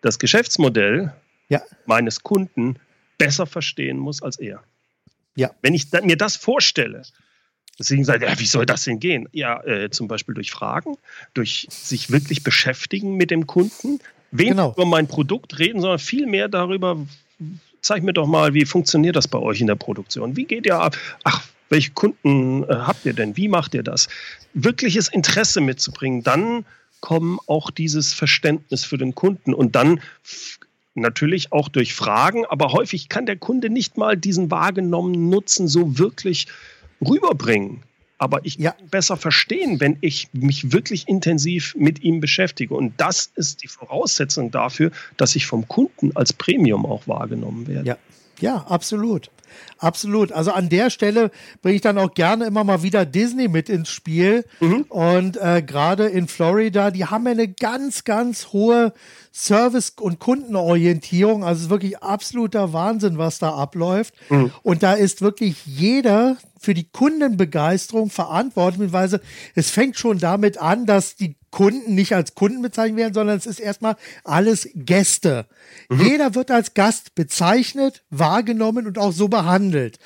das Geschäftsmodell ja. meines Kunden besser verstehen muss als er. Ja. Wenn ich mir das vorstelle, deswegen sage ich, ja, wie soll das denn gehen? Ja, äh, zum Beispiel durch Fragen, durch sich wirklich beschäftigen mit dem Kunden, weniger genau. über mein Produkt reden, sondern viel mehr darüber, zeig mir doch mal, wie funktioniert das bei euch in der Produktion? Wie geht ihr ab? Ach, welche Kunden äh, habt ihr denn? Wie macht ihr das? Wirkliches Interesse mitzubringen, dann kommen auch dieses Verständnis für den Kunden und dann natürlich auch durch Fragen, aber häufig kann der Kunde nicht mal diesen wahrgenommenen Nutzen so wirklich rüberbringen aber ich ja. kann besser verstehen, wenn ich mich wirklich intensiv mit ihm beschäftige. Und das ist die Voraussetzung dafür, dass ich vom Kunden als Premium auch wahrgenommen werde. Ja, ja absolut. Absolut. Also an der Stelle bringe ich dann auch gerne immer mal wieder Disney mit ins Spiel. Mhm. Und äh, gerade in Florida, die haben ja eine ganz, ganz hohe Service- und Kundenorientierung. Also es ist wirklich absoluter Wahnsinn, was da abläuft. Mhm. Und da ist wirklich jeder für die Kundenbegeisterung verantwortlich, es fängt schon damit an, dass die Kunden nicht als Kunden bezeichnet werden, sondern es ist erstmal alles Gäste. Mhm. Jeder wird als Gast bezeichnet, wahrgenommen und auch so behandelt.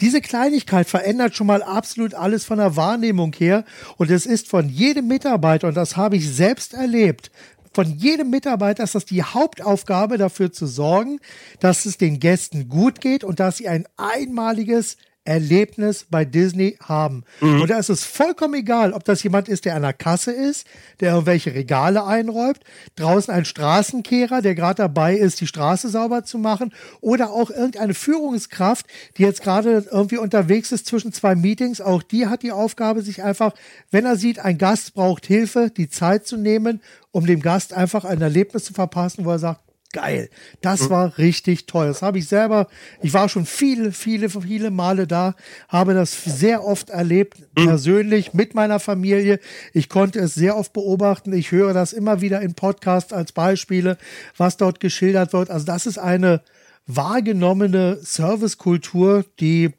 Diese Kleinigkeit verändert schon mal absolut alles von der Wahrnehmung her und es ist von jedem Mitarbeiter, und das habe ich selbst erlebt, von jedem Mitarbeiter ist das die Hauptaufgabe, dafür zu sorgen, dass es den Gästen gut geht und dass sie ein einmaliges Erlebnis bei Disney haben. Mhm. Und da ist es vollkommen egal, ob das jemand ist, der an der Kasse ist, der irgendwelche Regale einräumt, draußen ein Straßenkehrer, der gerade dabei ist, die Straße sauber zu machen, oder auch irgendeine Führungskraft, die jetzt gerade irgendwie unterwegs ist zwischen zwei Meetings. Auch die hat die Aufgabe, sich einfach, wenn er sieht, ein Gast braucht Hilfe, die Zeit zu nehmen, um dem Gast einfach ein Erlebnis zu verpassen, wo er sagt, geil. Das mhm. war richtig toll. Das habe ich selber, ich war schon viele, viele, viele Male da, habe das sehr oft erlebt, mhm. persönlich mit meiner Familie. Ich konnte es sehr oft beobachten. Ich höre das immer wieder in Podcasts als Beispiele, was dort geschildert wird. Also das ist eine wahrgenommene Servicekultur, die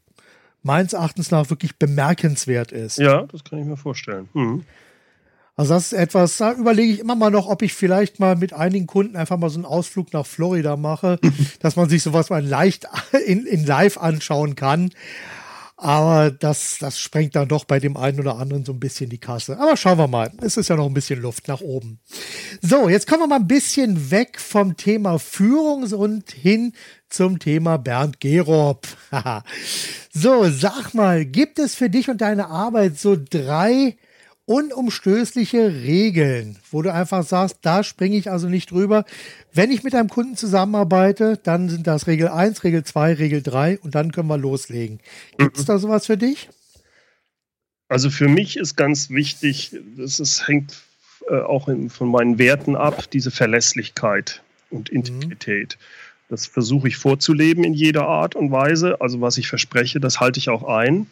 meines Erachtens nach wirklich bemerkenswert ist. Ja, das kann ich mir vorstellen. Mhm. Also das ist etwas, da überlege ich immer mal noch, ob ich vielleicht mal mit einigen Kunden einfach mal so einen Ausflug nach Florida mache, dass man sich sowas mal leicht in, in live anschauen kann. Aber das, das sprengt dann doch bei dem einen oder anderen so ein bisschen die Kasse. Aber schauen wir mal. Es ist ja noch ein bisschen Luft nach oben. So, jetzt kommen wir mal ein bisschen weg vom Thema Führung und hin zum Thema Bernd Gerob. so, sag mal, gibt es für dich und deine Arbeit so drei unumstößliche Regeln, wo du einfach sagst, da springe ich also nicht drüber. Wenn ich mit einem Kunden zusammenarbeite, dann sind das Regel 1, Regel 2, Regel 3 und dann können wir loslegen. Gibt es mhm. da sowas für dich? Also für mich ist ganz wichtig, das ist, hängt äh, auch in, von meinen Werten ab, diese Verlässlichkeit und mhm. Integrität. Mhm. Das versuche ich vorzuleben in jeder Art und Weise. Also was ich verspreche, das halte ich auch ein.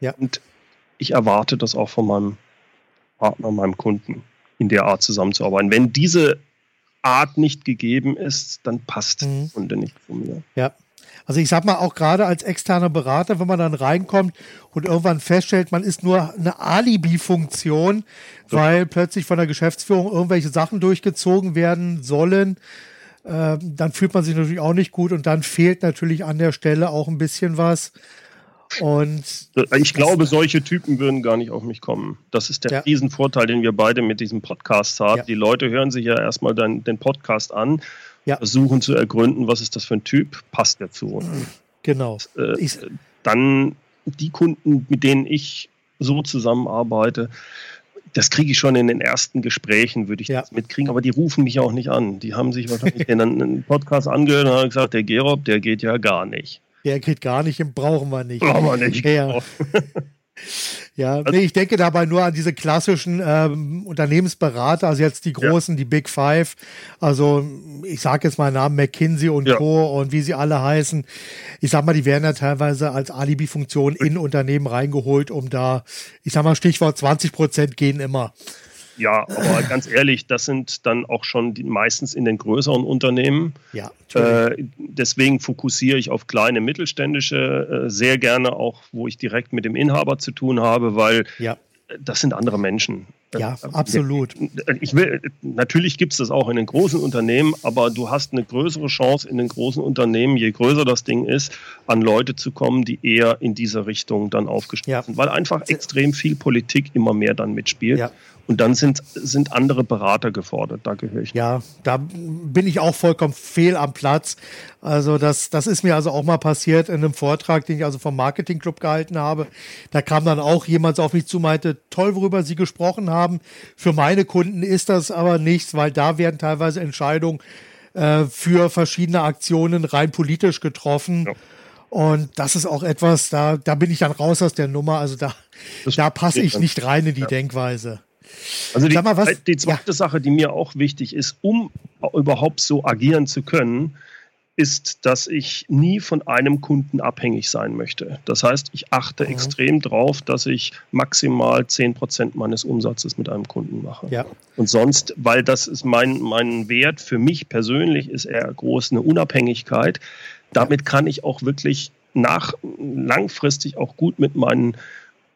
Ja. Und ich erwarte das auch von meinem Partner, meinem Kunden, in der Art zusammenzuarbeiten. Wenn diese Art nicht gegeben ist, dann passt mhm. der Kunde nicht zu mir. Ja. Also ich sag mal auch gerade als externer Berater, wenn man dann reinkommt und irgendwann feststellt, man ist nur eine Alibi-Funktion, so. weil plötzlich von der Geschäftsführung irgendwelche Sachen durchgezogen werden sollen, äh, dann fühlt man sich natürlich auch nicht gut und dann fehlt natürlich an der Stelle auch ein bisschen was. Und ich glaube, solche Typen würden gar nicht auf mich kommen. Das ist der ja. Riesenvorteil, den wir beide mit diesem Podcast haben. Ja. Die Leute hören sich ja erstmal dann den Podcast an, ja. versuchen zu ergründen, was ist das für ein Typ, passt der zu uns. Genau. Äh, dann die Kunden, mit denen ich so zusammenarbeite, das kriege ich schon in den ersten Gesprächen, würde ich ja. das mitkriegen, aber die rufen mich auch nicht an. Die haben sich wahrscheinlich den Podcast angehört und haben gesagt, der Gerob, der geht ja gar nicht. Der geht gar nicht, den brauchen wir nicht. Brauchen wir nicht. Ja. Ja, also, nee, ich denke dabei nur an diese klassischen ähm, Unternehmensberater, also jetzt die großen, ja. die Big Five. Also ich sage jetzt mal Namen McKinsey und ja. Co. und wie sie alle heißen. Ich sag mal, die werden ja teilweise als Alibi-Funktion in Unternehmen reingeholt, um da, ich sag mal, Stichwort 20 Prozent gehen immer. Ja, aber ganz ehrlich, das sind dann auch schon die, meistens in den größeren Unternehmen. Ja. Äh, deswegen fokussiere ich auf kleine mittelständische, äh, sehr gerne auch, wo ich direkt mit dem Inhaber zu tun habe, weil ja. das sind andere Menschen. Ja, äh, absolut. Ich will, natürlich gibt es das auch in den großen Unternehmen, aber du hast eine größere Chance in den großen Unternehmen, je größer das Ding ist, an Leute zu kommen, die eher in diese Richtung dann aufgestellt ja. sind, weil einfach extrem viel Politik immer mehr dann mitspielt. Ja. Und dann sind, sind andere Berater gefordert. Da gehöre ich. Ja, da bin ich auch vollkommen fehl am Platz. Also das, das ist mir also auch mal passiert in einem Vortrag, den ich also vom Marketingclub gehalten habe. Da kam dann auch jemand auf mich zu, meinte, toll, worüber Sie gesprochen haben. Für meine Kunden ist das aber nichts, weil da werden teilweise Entscheidungen äh, für verschiedene Aktionen rein politisch getroffen. Ja. Und das ist auch etwas, da, da bin ich dann raus aus der Nummer. Also da, da passe ich nicht rein in die ja. Denkweise. Also die, mal, was, die zweite ja. Sache, die mir auch wichtig ist, um überhaupt so agieren zu können, ist, dass ich nie von einem Kunden abhängig sein möchte. Das heißt, ich achte mhm. extrem darauf, dass ich maximal 10% meines Umsatzes mit einem Kunden mache. Ja. Und sonst, weil das ist mein, mein Wert für mich persönlich, ist eher groß eine Unabhängigkeit. Damit kann ich auch wirklich nach langfristig auch gut mit meinen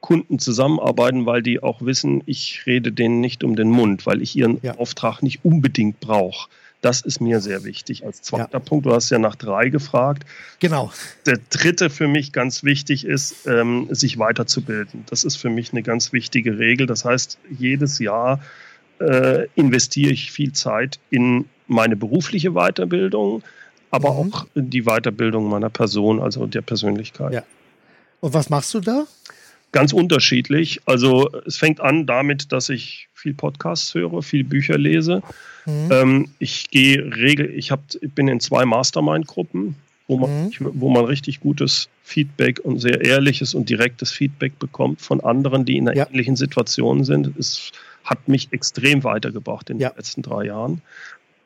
Kunden zusammenarbeiten, weil die auch wissen, ich rede denen nicht um den Mund, weil ich ihren ja. Auftrag nicht unbedingt brauche. Das ist mir sehr wichtig. Als zweiter ja. Punkt, du hast ja nach drei gefragt. Genau. Der dritte für mich ganz wichtig ist, ähm, sich weiterzubilden. Das ist für mich eine ganz wichtige Regel. Das heißt, jedes Jahr äh, investiere ich viel Zeit in meine berufliche Weiterbildung, aber mhm. auch in die Weiterbildung meiner Person, also der Persönlichkeit. Ja. Und was machst du da? Ganz unterschiedlich. Also es fängt an damit, dass ich viel Podcasts höre, viel Bücher lese. Mhm. Ähm, ich gehe regel, ich hab, ich bin in zwei Mastermind-Gruppen, wo man, mhm. wo man richtig gutes Feedback und sehr ehrliches und direktes Feedback bekommt von anderen, die in einer ja. ähnlichen Situation sind. Es hat mich extrem weitergebracht in ja. den letzten drei Jahren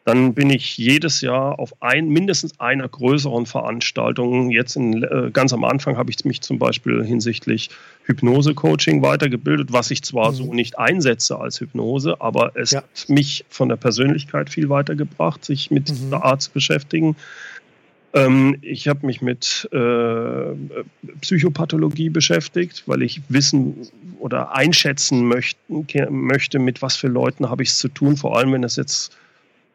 dann bin ich jedes Jahr auf ein, mindestens einer größeren Veranstaltung. Jetzt in, äh, ganz am Anfang habe ich mich zum Beispiel hinsichtlich Hypnose-Coaching weitergebildet, was ich zwar mhm. so nicht einsetze als Hypnose, aber es ja. hat mich von der Persönlichkeit viel weitergebracht, sich mit mhm. dieser Art zu beschäftigen. Ähm, ich habe mich mit äh, Psychopathologie beschäftigt, weil ich wissen oder einschätzen möchten, möchte, mit was für Leuten habe ich es zu tun, vor allem wenn es jetzt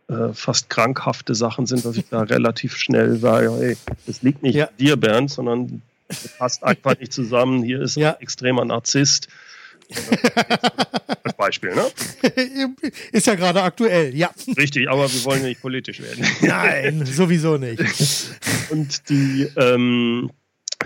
äh, fast krankhafte Sachen sind, dass ich da relativ schnell sage, hey, das liegt nicht ja. an dir, Bernd, sondern das passt einfach nicht zusammen. Hier ist ja. ein extremer Narzisst. Als Beispiel, ne? Ist ja gerade aktuell, ja. Richtig, aber wir wollen ja nicht politisch werden. Nein, sowieso nicht. Und die, ähm,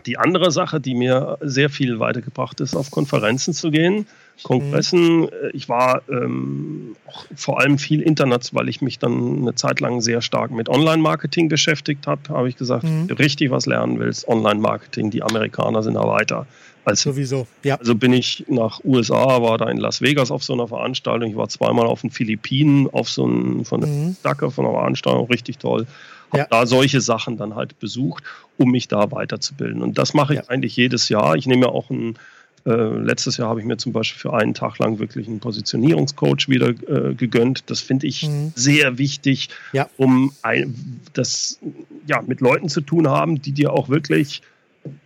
die andere Sache, die mir sehr viel weitergebracht ist, auf Konferenzen zu gehen Kongressen. Mhm. Ich war ähm, vor allem viel international, weil ich mich dann eine Zeit lang sehr stark mit Online-Marketing beschäftigt habe. Habe ich gesagt, mhm. richtig was lernen willst, Online-Marketing. Die Amerikaner sind da weiter. Als, Sowieso, ja. Also bin ich nach USA, war da in Las Vegas auf so einer Veranstaltung. Ich war zweimal auf den Philippinen auf so einem von der mhm. Dacke von einer Veranstaltung, richtig toll. Habe ja. da solche Sachen dann halt besucht, um mich da weiterzubilden. Und das mache ich ja. eigentlich jedes Jahr. Ich nehme ja auch ein äh, letztes Jahr habe ich mir zum Beispiel für einen Tag lang wirklich einen Positionierungscoach wieder äh, gegönnt. Das finde ich mhm. sehr wichtig, ja. um ein, das ja, mit Leuten zu tun haben, die dir auch wirklich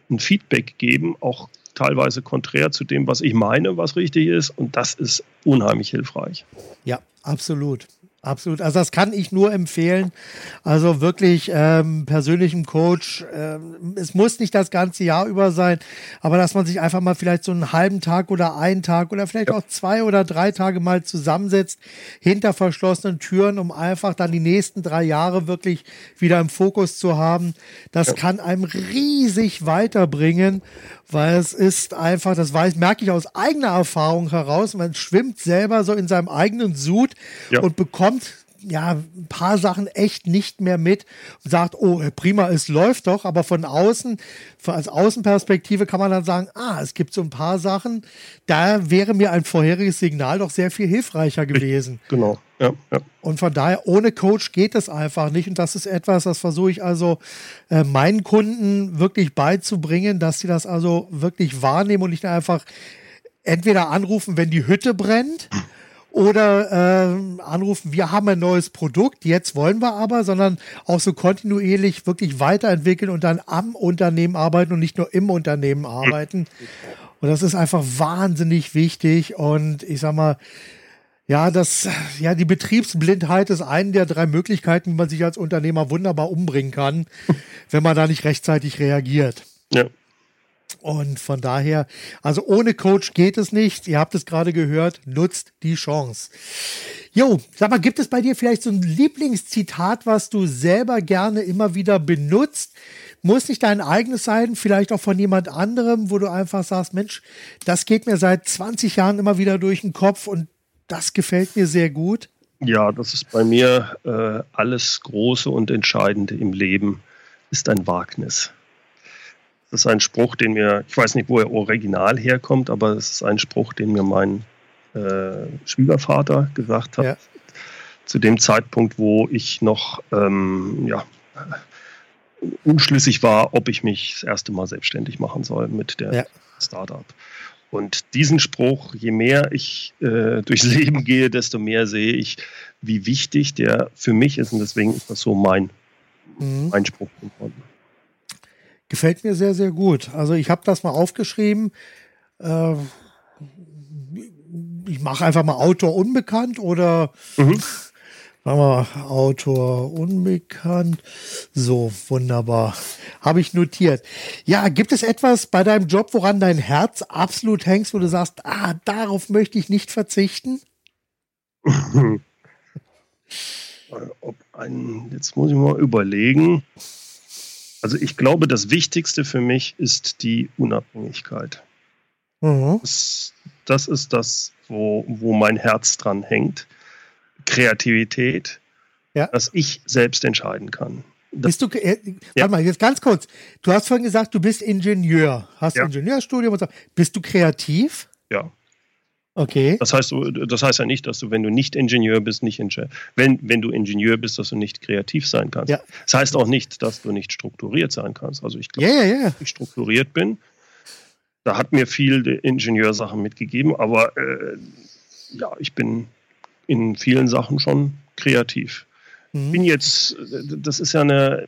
ein Feedback geben, auch teilweise konträr zu dem, was ich meine, was richtig ist. Und das ist unheimlich hilfreich. Ja, absolut. Absolut. Also das kann ich nur empfehlen. Also wirklich ähm, persönlichem Coach. Ähm, es muss nicht das ganze Jahr über sein, aber dass man sich einfach mal vielleicht so einen halben Tag oder einen Tag oder vielleicht auch zwei oder drei Tage mal zusammensetzt hinter verschlossenen Türen, um einfach dann die nächsten drei Jahre wirklich wieder im Fokus zu haben. Das kann einem riesig weiterbringen weil es ist einfach, das weiß, merke ich aus eigener Erfahrung heraus, man schwimmt selber so in seinem eigenen Sud ja. und bekommt ja, ein paar Sachen echt nicht mehr mit und sagt, oh, prima, es läuft doch, aber von außen, als Außenperspektive kann man dann sagen, ah, es gibt so ein paar Sachen, da wäre mir ein vorheriges Signal doch sehr viel hilfreicher gewesen. Genau, ja, ja. Und von daher, ohne Coach geht es einfach nicht. Und das ist etwas, das versuche ich also äh, meinen Kunden wirklich beizubringen, dass sie das also wirklich wahrnehmen und nicht einfach entweder anrufen, wenn die Hütte brennt oder äh, anrufen, wir haben ein neues Produkt, jetzt wollen wir aber, sondern auch so kontinuierlich wirklich weiterentwickeln und dann am Unternehmen arbeiten und nicht nur im Unternehmen arbeiten. Und das ist einfach wahnsinnig wichtig und ich sag mal, ja, das, ja, die Betriebsblindheit ist eine der drei Möglichkeiten, wie man sich als Unternehmer wunderbar umbringen kann, wenn man da nicht rechtzeitig reagiert. Ja. Und von daher, also ohne Coach geht es nicht. Ihr habt es gerade gehört, nutzt die Chance. Jo, sag mal, gibt es bei dir vielleicht so ein Lieblingszitat, was du selber gerne immer wieder benutzt? Muss nicht dein eigenes sein, vielleicht auch von jemand anderem, wo du einfach sagst, Mensch, das geht mir seit 20 Jahren immer wieder durch den Kopf und das gefällt mir sehr gut. Ja, das ist bei mir äh, alles Große und Entscheidende im Leben ist ein Wagnis. Das ist ein Spruch, den mir, ich weiß nicht, wo er original herkommt, aber es ist ein Spruch, den mir mein äh, Schwiegervater gesagt hat. Ja. Zu dem Zeitpunkt, wo ich noch ähm, ja, unschlüssig war, ob ich mich das erste Mal selbstständig machen soll mit der ja. Startup. Und diesen Spruch, je mehr ich äh, durchs Leben gehe, desto mehr sehe ich, wie wichtig der für mich ist. Und deswegen ist das so mein, mhm. mein Spruch geworden. Gefällt mir sehr, sehr gut. Also ich habe das mal aufgeschrieben. Äh, ich mache einfach mal Autor unbekannt oder mhm. Machen wir Autor unbekannt. So, wunderbar. Habe ich notiert. Ja, gibt es etwas bei deinem Job, woran dein Herz absolut hängst, wo du sagst, ah, darauf möchte ich nicht verzichten? Ob ein, jetzt muss ich mal überlegen. Also ich glaube, das Wichtigste für mich ist die Unabhängigkeit. Mhm. Das, das, ist das, wo, wo mein Herz dran hängt. Kreativität, ja. dass ich selbst entscheiden kann. Das, bist du, äh, ja. warte mal, jetzt ganz kurz. Du hast vorhin gesagt, du bist Ingenieur, hast ja. Ingenieurstudium und so. Bist du kreativ? Ja. Okay. Das heißt, das heißt ja nicht, dass du, wenn du nicht Ingenieur bist, nicht wenn, wenn du Ingenieur bist, dass du nicht kreativ sein kannst. Ja. Das heißt auch nicht, dass du nicht strukturiert sein kannst. Also ich glaube, ja, ja, ja. ich strukturiert bin. Da hat mir viel Ingenieursachen mitgegeben, aber äh, ja, ich bin in vielen Sachen schon kreativ. Mhm. Bin jetzt, das ist ja eine,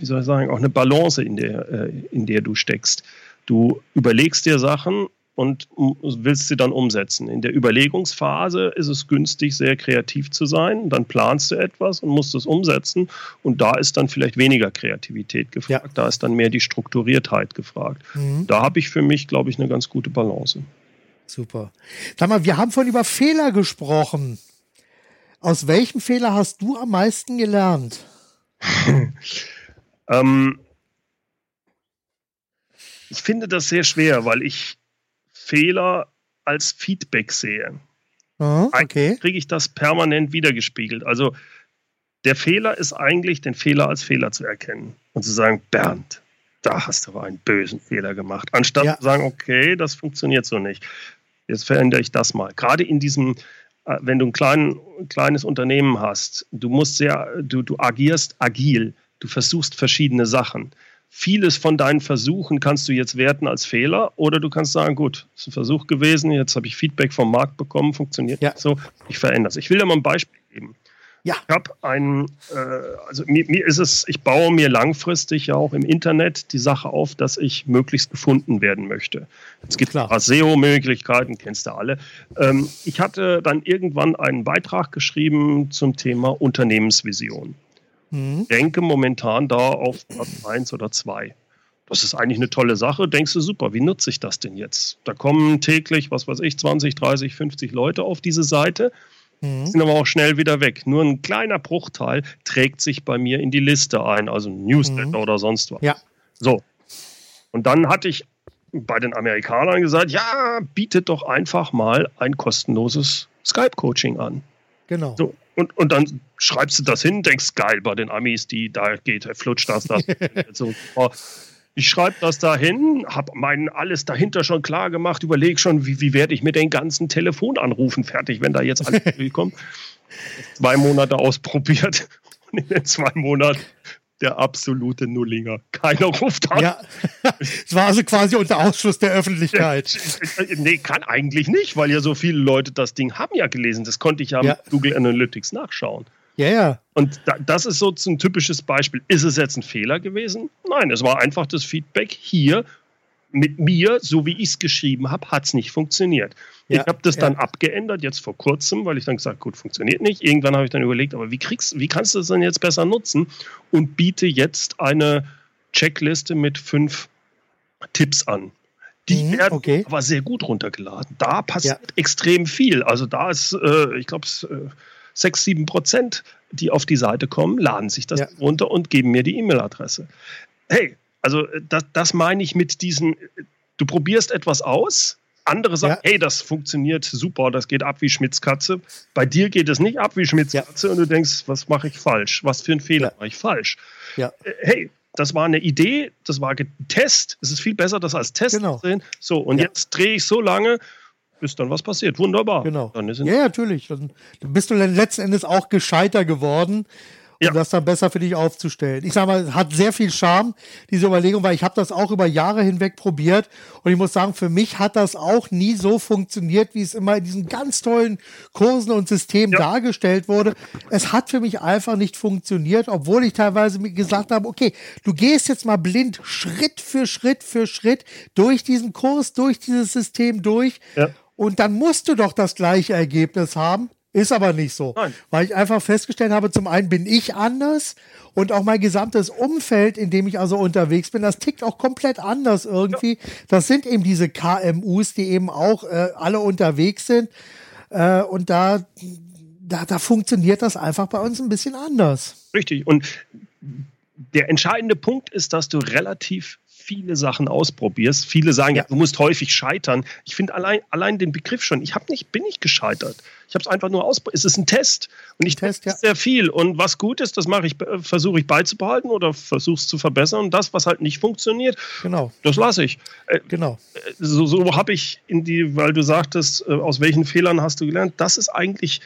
wie soll ich sagen, auch eine Balance, in der, äh, in der du steckst. Du überlegst dir Sachen und willst sie dann umsetzen. In der Überlegungsphase ist es günstig, sehr kreativ zu sein. Dann planst du etwas und musst es umsetzen. Und da ist dann vielleicht weniger Kreativität gefragt. Ja. Da ist dann mehr die Strukturiertheit gefragt. Mhm. Da habe ich für mich, glaube ich, eine ganz gute Balance. Super. Sag mal, wir haben vorhin über Fehler gesprochen. Aus welchem Fehler hast du am meisten gelernt? ähm, ich finde das sehr schwer, weil ich Fehler als Feedback sehe, Oh, okay. kriege ich das permanent wiedergespiegelt. Also der Fehler ist eigentlich, den Fehler als Fehler zu erkennen und zu sagen, Bernd, da hast du aber einen bösen Fehler gemacht. Anstatt Ja. zu sagen, okay, das funktioniert so nicht. Jetzt verändere ich das mal. Gerade in diesem, wenn du ein klein, kleines Unternehmen hast, du musst sehr, du, du agierst agil, du versuchst verschiedene Sachen. Vieles von deinen Versuchen kannst du jetzt werten als Fehler oder du kannst sagen, gut, es ist ein Versuch gewesen, jetzt habe ich Feedback vom Markt bekommen, funktioniert Ja. nicht so, ich verändere es. Ich will dir mal ein Beispiel geben. Ja. Ich habe einen, äh, also mir, mir ist es, ich baue mir langfristig ja auch im Internet die Sache auf, dass ich möglichst gefunden werden möchte. Es gibt SEO-Möglichkeiten, kennst du alle. Ähm, ich hatte dann irgendwann einen Beitrag geschrieben zum Thema Unternehmensvision. Mhm. Denke momentan da auf Platz 1 oder 2. Das ist eigentlich eine tolle Sache. Denkst du, super, wie nutze ich das denn jetzt? Da kommen täglich, was weiß ich, 20, 30, 50 Leute auf diese Seite Mhm. sind aber auch schnell wieder weg. Nur ein kleiner Bruchteil trägt sich bei mir in die Liste ein, also ein Newsletter Mhm. oder sonst was. Ja. So. Und dann hatte ich bei den Amerikanern gesagt, ja, bietet doch einfach mal ein kostenloses Skype-Coaching an. Genau. So. Und, und dann schreibst du das hin, denkst, geil, bei den Amis, die, da geht, flutscht das, das. so, oh, ich schreibe das da hin, habe mein alles dahinter schon klar gemacht, überlege schon, wie, wie werde ich mit den ganzen Telefonanrufen fertig, wenn da jetzt alles durchkommt. Zwei Monate ausprobiert und in den zwei Monaten der absolute Nullinger. Keiner ruft an. Ja. Es war also quasi unter Ausschluss der Öffentlichkeit. Nee, kann eigentlich nicht, weil ja so viele Leute das Ding haben ja gelesen. Das konnte ich ja, Ja. mit Google Analytics nachschauen. Ja, ja. Und da, das ist so ein typisches Beispiel. Ist es jetzt ein Fehler gewesen? Nein, es war einfach das Feedback hier mit mir, so wie ich es geschrieben habe, hat es nicht funktioniert. Ja, ich habe das ja. dann abgeändert, jetzt vor kurzem, weil ich dann gesagt gut, funktioniert nicht. Irgendwann habe ich dann überlegt, aber wie, kriegst, wie kannst du es denn jetzt besser nutzen? Und biete jetzt eine Checkliste mit fünf Tipps an. Die Mhm, werden okay. aber sehr gut runtergeladen. Da passiert extrem viel. Also da ist, äh, ich glaube, äh, 6, 7 Prozent, die auf die Seite kommen, laden sich das Ja. runter und geben mir die E-Mail-Adresse. Hey, also äh, das, das meine ich mit diesen, du probierst etwas aus, andere sagen, hey, das funktioniert super, das geht ab wie Schmitzkatze. Bei dir geht es nicht ab wie Schmitzkatze und du denkst, was mache ich falsch? Was für einen Fehler Ja. mache ich falsch? Ja. Äh, Hey, das war eine Idee, das war ein Test. Es ist viel besser, das als Test Genau. zu sehen. So, und Ja. jetzt drehe ich so lange, bis dann was passiert. Wunderbar. Genau. Dann ist Ja, ja, natürlich. Dann, bist du dann letzten Endes auch gescheiter geworden, um Ja. das dann besser für dich aufzustellen. Ich sage mal, es hat sehr viel Charme, diese Überlegung, weil ich habe das auch über Jahre hinweg probiert und ich muss sagen, für mich hat das auch nie so funktioniert, wie es immer in diesen ganz tollen Kursen und Systemen Ja. dargestellt wurde. Es hat für mich einfach nicht funktioniert, obwohl ich teilweise gesagt habe, okay, du gehst jetzt mal blind Schritt für Schritt für Schritt durch diesen Kurs, durch dieses System durch. Ja. Und dann musst du doch das gleiche Ergebnis haben. Ist aber nicht so. Nein. Weil ich einfach festgestellt habe, zum einen bin ich anders und auch mein gesamtes Umfeld, in dem ich also unterwegs bin, das tickt auch komplett anders irgendwie. Das sind eben diese KMUs, die eben auch äh, alle unterwegs sind. Äh, und da, da, da funktioniert das einfach bei uns ein bisschen anders. Richtig. Und der entscheidende Punkt ist, dass du relativ viele Sachen ausprobierst. Viele sagen, ja, Ja. du musst häufig scheitern. Ich finde allein, allein den Begriff schon, ich habe nicht, bin nicht gescheitert. Ich habe es einfach nur ausprobiert. Es ist ein Test. Und ich Test, teste sehr viel. Und was gut ist, das mache ich, äh, versuche ich beizubehalten oder versuche es zu verbessern. Und das, was halt nicht funktioniert, Genau, das lasse ich. Äh, genau. so, so habe ich in die, weil du sagtest, äh, aus welchen Fehlern hast du gelernt, das ist eigentlich,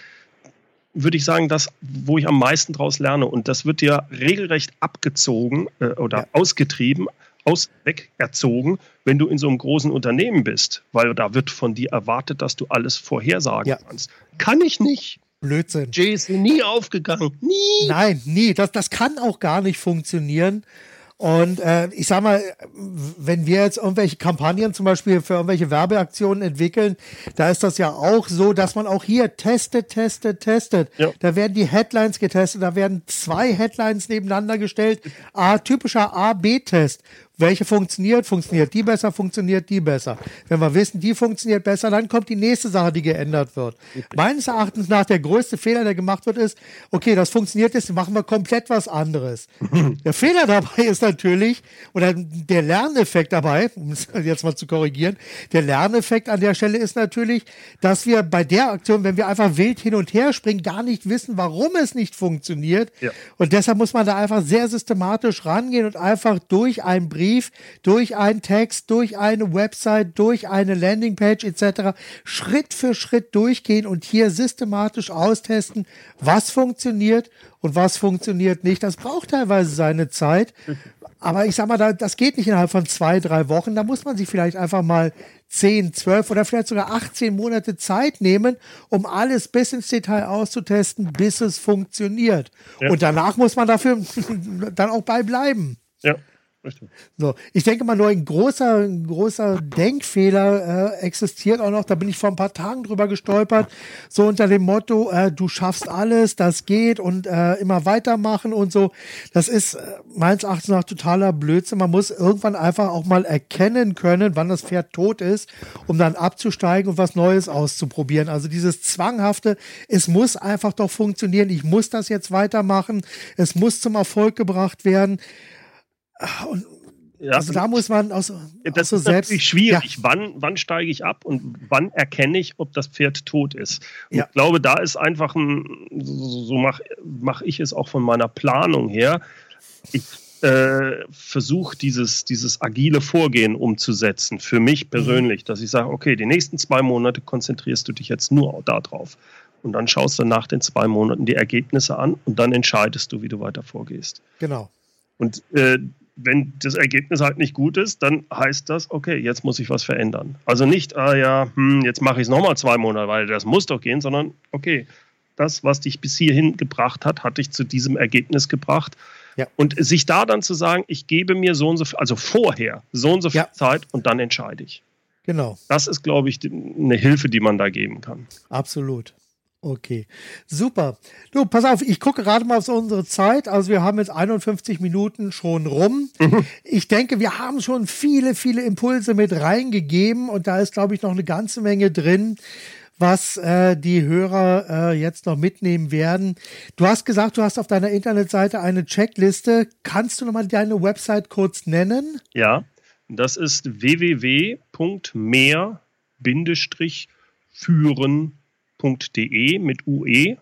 würde ich sagen, das, wo ich am meisten draus lerne. Und das wird dir regelrecht abgezogen äh, oder Ja. ausgetrieben, aus, weg erzogen, wenn du in so einem großen Unternehmen bist, weil da wird von dir erwartet, dass du alles vorhersagen Ja. kannst. Kann ich nicht. Blödsinn. Jay ist nie aufgegangen. Nie. Nein, nie. Das, das kann auch gar nicht funktionieren. Und äh, ich sag mal, wenn wir jetzt irgendwelche Kampagnen zum Beispiel für irgendwelche Werbeaktionen entwickeln, da ist das ja auch so, dass man auch hier testet, testet, testet. Ja. Da werden die Headlines getestet, da werden zwei Headlines nebeneinander gestellt. A, typischer A-B-Test. Welche funktioniert, funktioniert die besser, funktioniert die besser. Wenn wir wissen, die funktioniert besser, dann kommt die nächste Sache, die geändert wird. Meines Erachtens nach der größte Fehler, der gemacht wird, ist, okay, das funktioniert jetzt, machen wir komplett was anderes. der Fehler dabei ist natürlich, oder der Lerneffekt dabei, um es jetzt mal zu korrigieren, der Lerneffekt an der Stelle ist natürlich, dass wir bei der Aktion, wenn wir einfach wild hin und her springen, gar nicht wissen, warum es nicht funktioniert. Ja. Und deshalb muss man da einfach sehr systematisch rangehen und einfach durch einen Brief, durch einen Text, durch eine Website, durch eine Landingpage etc. Schritt für Schritt durchgehen und hier systematisch austesten, was funktioniert und was funktioniert nicht. Das braucht teilweise seine Zeit. Aber ich sag mal, das geht nicht innerhalb von zwei, drei Wochen. Da muss man sich vielleicht einfach mal 10, 12 oder vielleicht sogar 18 Monate Zeit nehmen, um alles bis ins Detail auszutesten, bis es funktioniert. Ja. Und danach muss man dafür dann auch bei bleiben. Ja. So, ich denke mal, nur ein großer, ein großer Denkfehler äh, existiert auch noch. Da bin ich vor ein paar Tagen drüber gestolpert. So unter dem Motto, äh, du schaffst alles, das geht und äh, immer weitermachen und so. Das ist äh, meines Erachtens nach totaler Blödsinn. Man muss irgendwann einfach auch mal erkennen können, wann das Pferd tot ist, um dann abzusteigen und was Neues auszuprobieren. Also dieses Zwanghafte, es muss einfach doch funktionieren. Ich muss das jetzt weitermachen. Es muss zum Erfolg gebracht werden. Und ja, also da muss man aus, das so ist selbst natürlich schwierig. Ja. Wann, wann steige ich ab und wann erkenne ich, ob das Pferd tot ist? Ja. Ich glaube, da ist einfach ein, so, so mache mach ich es auch von meiner Planung her. Ich äh, versuche dieses, dieses agile Vorgehen umzusetzen, für mich persönlich, mhm. dass ich sage, okay, die nächsten zwei Monate konzentrierst du dich jetzt nur darauf. Und dann schaust du nach den zwei Monaten die Ergebnisse an und dann entscheidest du, wie du weiter vorgehst. Genau. Und äh, wenn das Ergebnis halt nicht gut ist, dann heißt das, okay, jetzt muss ich was verändern. Also nicht, ah ja, hm, jetzt mache ich es nochmal zwei Monate, weil das muss doch gehen, sondern okay, das, was dich bis hierhin gebracht hat, hat dich zu diesem Ergebnis gebracht. Ja. Und sich da dann zu sagen, ich gebe mir so und so, also vorher so und so viel ja. Zeit und dann entscheide ich. Genau. Das ist, glaube ich, eine Hilfe, die man da geben kann. Absolut. Okay, super. Du, pass auf, ich gucke gerade mal auf unsere Zeit. Also wir haben jetzt 51 Minuten schon rum. Mhm. Ich denke, wir haben schon viele, viele Impulse mit reingegeben und da ist, glaube ich, noch eine ganze Menge drin, was äh, die Hörer äh, jetzt noch mitnehmen werden. Du hast gesagt, du hast auf deiner Internetseite eine Checkliste. Kannst du nochmal deine Website kurz nennen? Ja, das ist www.mehr-führen.com bernd.de mit UE.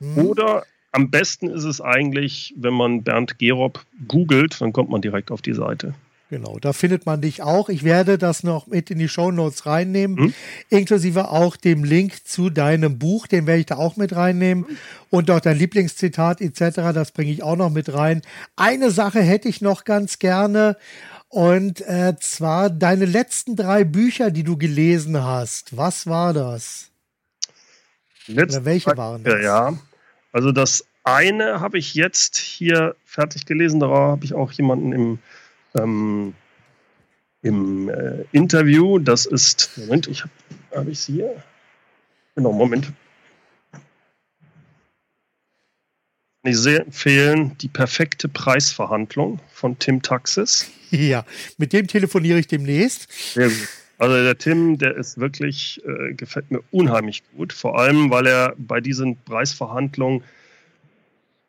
Mhm. Oder am besten ist es eigentlich, wenn man Bernd Gerob googelt, dann kommt man direkt auf die Seite. Genau, da findet man dich auch. Ich werde das noch mit in die Show Notes reinnehmen, mhm. inklusive auch dem Link zu deinem Buch, den werde ich da auch mit reinnehmen. Und auch dein Lieblingszitat etc., das bringe ich auch noch mit rein. Eine Sache hätte ich noch ganz gerne. Und äh, zwar deine letzten drei Bücher, die du gelesen hast. Was war das? Letzte Oder welche waren das? Ja, also das eine habe ich jetzt hier fertig gelesen. Da habe ich auch jemanden im, ähm, im äh, Interview. Das ist, Moment, ich habe hab ich hier. Genau, Moment. Ich sehr empfehlen die perfekte Preisverhandlung von Tim Taxis. Ja, mit dem telefoniere ich demnächst. Sehr gut. Also der Tim, der ist wirklich, äh, gefällt mir unheimlich gut. Vor allem, weil er bei diesen Preisverhandlungen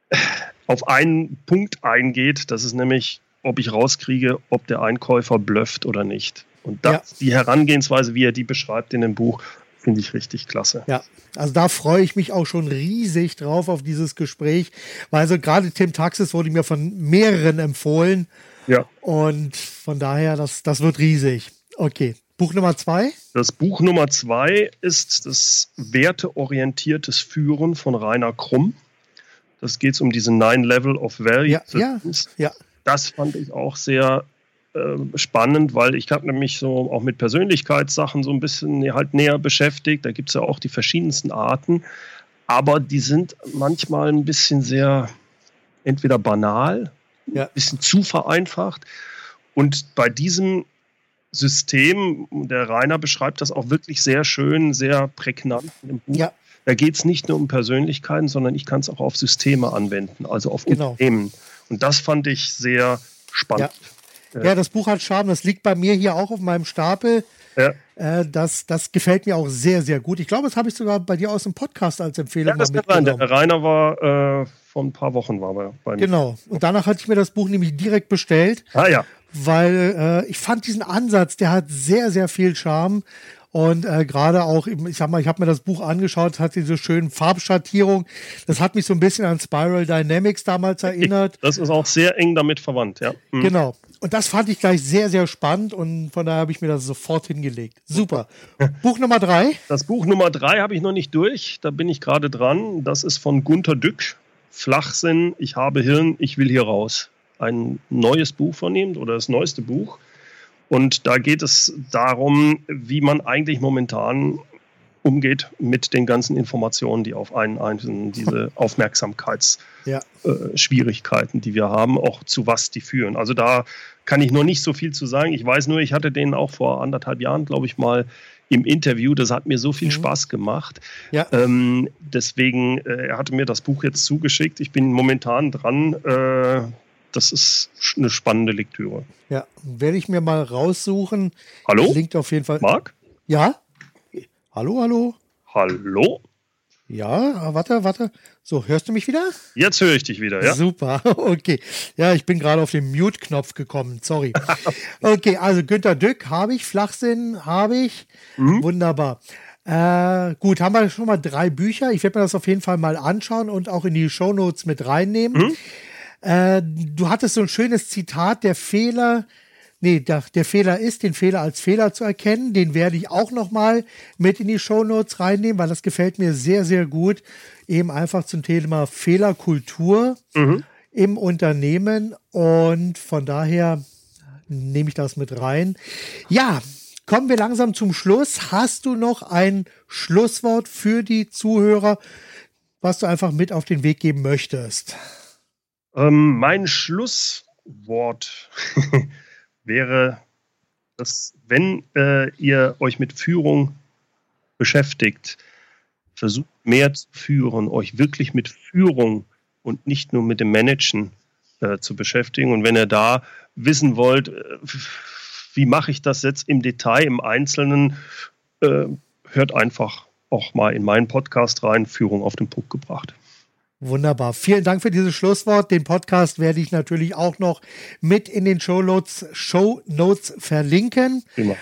äh, auf einen Punkt eingeht. Das ist nämlich, ob ich rauskriege, ob der Einkäufer blufft oder nicht. Und das, ja. die Herangehensweise, wie er die beschreibt in dem Buch, finde ich richtig klasse. Ja, also da freue ich mich auch schon riesig drauf auf dieses Gespräch, weil also gerade Tim Taxis wurde mir von mehreren empfohlen. Ja. Und von daher, das, das wird riesig. Okay, Buch Nummer zwei? Das Buch Nummer zwei ist das werteorientiertes Führen von Rainer Krumm. Das geht um diese Nine Level of Value. Ja, ja, ja. Das fand ich auch sehr äh, spannend, weil ich habe nämlich so auch mit Persönlichkeitssachen so ein bisschen halt näher beschäftigt. Da gibt es ja auch die verschiedensten Arten, aber die sind manchmal ein bisschen sehr entweder banal, ja. ein bisschen zu vereinfacht. Und bei diesem System, der Rainer beschreibt das auch wirklich sehr schön, sehr prägnant im Buch. Ja. Da geht es nicht nur um Persönlichkeiten, sondern ich kann es auch auf Systeme anwenden, also auf genau. Unternehmen. Und das fand ich sehr spannend. Ja. Ja, das Buch hat Charme. Das liegt bei mir hier auch auf meinem Stapel. Ja. Äh, das, das gefällt mir auch sehr, sehr gut. Ich glaube, das habe ich sogar bei dir aus dem Podcast als Empfehlung ja, das mal mitgenommen. Der Rainer war äh, vor ein paar Wochen war bei mir. Genau. Und danach hatte ich mir das Buch nämlich direkt bestellt. Ah ja. Weil äh, ich fand diesen Ansatz, der hat sehr, sehr viel Charme. Und äh, gerade auch, ich sag mal, ich habe mir das Buch angeschaut, hat diese schönen Farbschattierungen. Das hat mich so ein bisschen an Spiral Dynamics damals erinnert. Das ist auch sehr eng damit verwandt, ja. Mhm. Genau. Und das fand ich gleich sehr, sehr spannend und von daher habe ich mir das sofort hingelegt. Super. Buch Nummer drei. Das Buch Nummer drei habe ich noch nicht durch. Da bin ich gerade dran. Das ist von Gunter Dück. Flachsinn, ich habe Hirn, ich will hier raus. Ein neues Buch von ihm oder das neueste Buch. Und da geht es darum, wie man eigentlich momentan umgeht mit den ganzen Informationen, die auf einen einzelnen, diese Aufmerksamkeitsschwierigkeiten, ja. äh, die wir haben, auch zu was die führen. Also da kann ich noch nicht so viel zu sagen. Ich weiß nur, ich hatte den auch vor anderthalb Jahren, glaube ich, mal im Interview. Das hat mir so viel mhm. Spaß gemacht. Ja. Ähm, deswegen, äh, er hatte mir das Buch jetzt zugeschickt. Ich bin momentan dran, äh, das ist eine spannende Lektüre. Ja, werde ich mir mal raussuchen. Hallo? Klingt auf jeden Fall. Marc? Ja? Hallo, hallo? Hallo? Ja, warte, warte. So, hörst du mich wieder? Jetzt höre ich dich wieder, ja. Super, okay. Ja, ich bin gerade auf den Mute-Knopf gekommen, sorry. okay, also Günter Dück habe ich, Flachsinn habe ich. Mhm. Wunderbar. Äh, gut, haben wir schon mal drei Bücher. Ich werde mir das auf jeden Fall mal anschauen und auch in die Shownotes mit reinnehmen. Mhm. Äh, du hattest so ein schönes Zitat, der Fehler, nee, der, der, Fehler ist, den Fehler als Fehler zu erkennen. Den werde ich auch noch mal mit in die Shownotes reinnehmen, weil das gefällt mir sehr, sehr gut. Eben einfach zum Thema Fehlerkultur mhm. im Unternehmen. Und von daher nehme ich das mit rein. Ja, kommen wir langsam zum Schluss. Hast du noch ein Schlusswort für die Zuhörer, was du einfach mit auf den Weg geben möchtest? Ähm, mein Schlusswort wäre, dass wenn äh, ihr euch mit Führung beschäftigt, versucht mehr zu führen, euch wirklich mit Führung und nicht nur mit dem Managen äh, zu beschäftigen. Und wenn ihr da wissen wollt, äh, wie mache ich das jetzt im Detail, im Einzelnen, äh, hört einfach auch mal in meinen Podcast rein, Führung auf den Punkt gebracht. Wunderbar. Vielen Dank für dieses Schlusswort. Den Podcast werde ich natürlich auch noch mit in den Show Notes, Show Notes verlinken. Immer.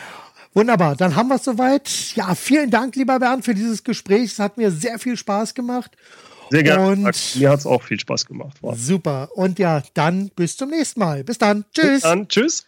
Wunderbar, dann haben wir es soweit. Ja, vielen Dank, lieber Bernd, für dieses Gespräch. Es hat mir sehr viel Spaß gemacht. Sehr gerne. Und mir hat es auch viel Spaß gemacht. Wow. Super. Und ja, dann bis zum nächsten Mal. Bis dann. Tschüss. Bis dann. Tschüss.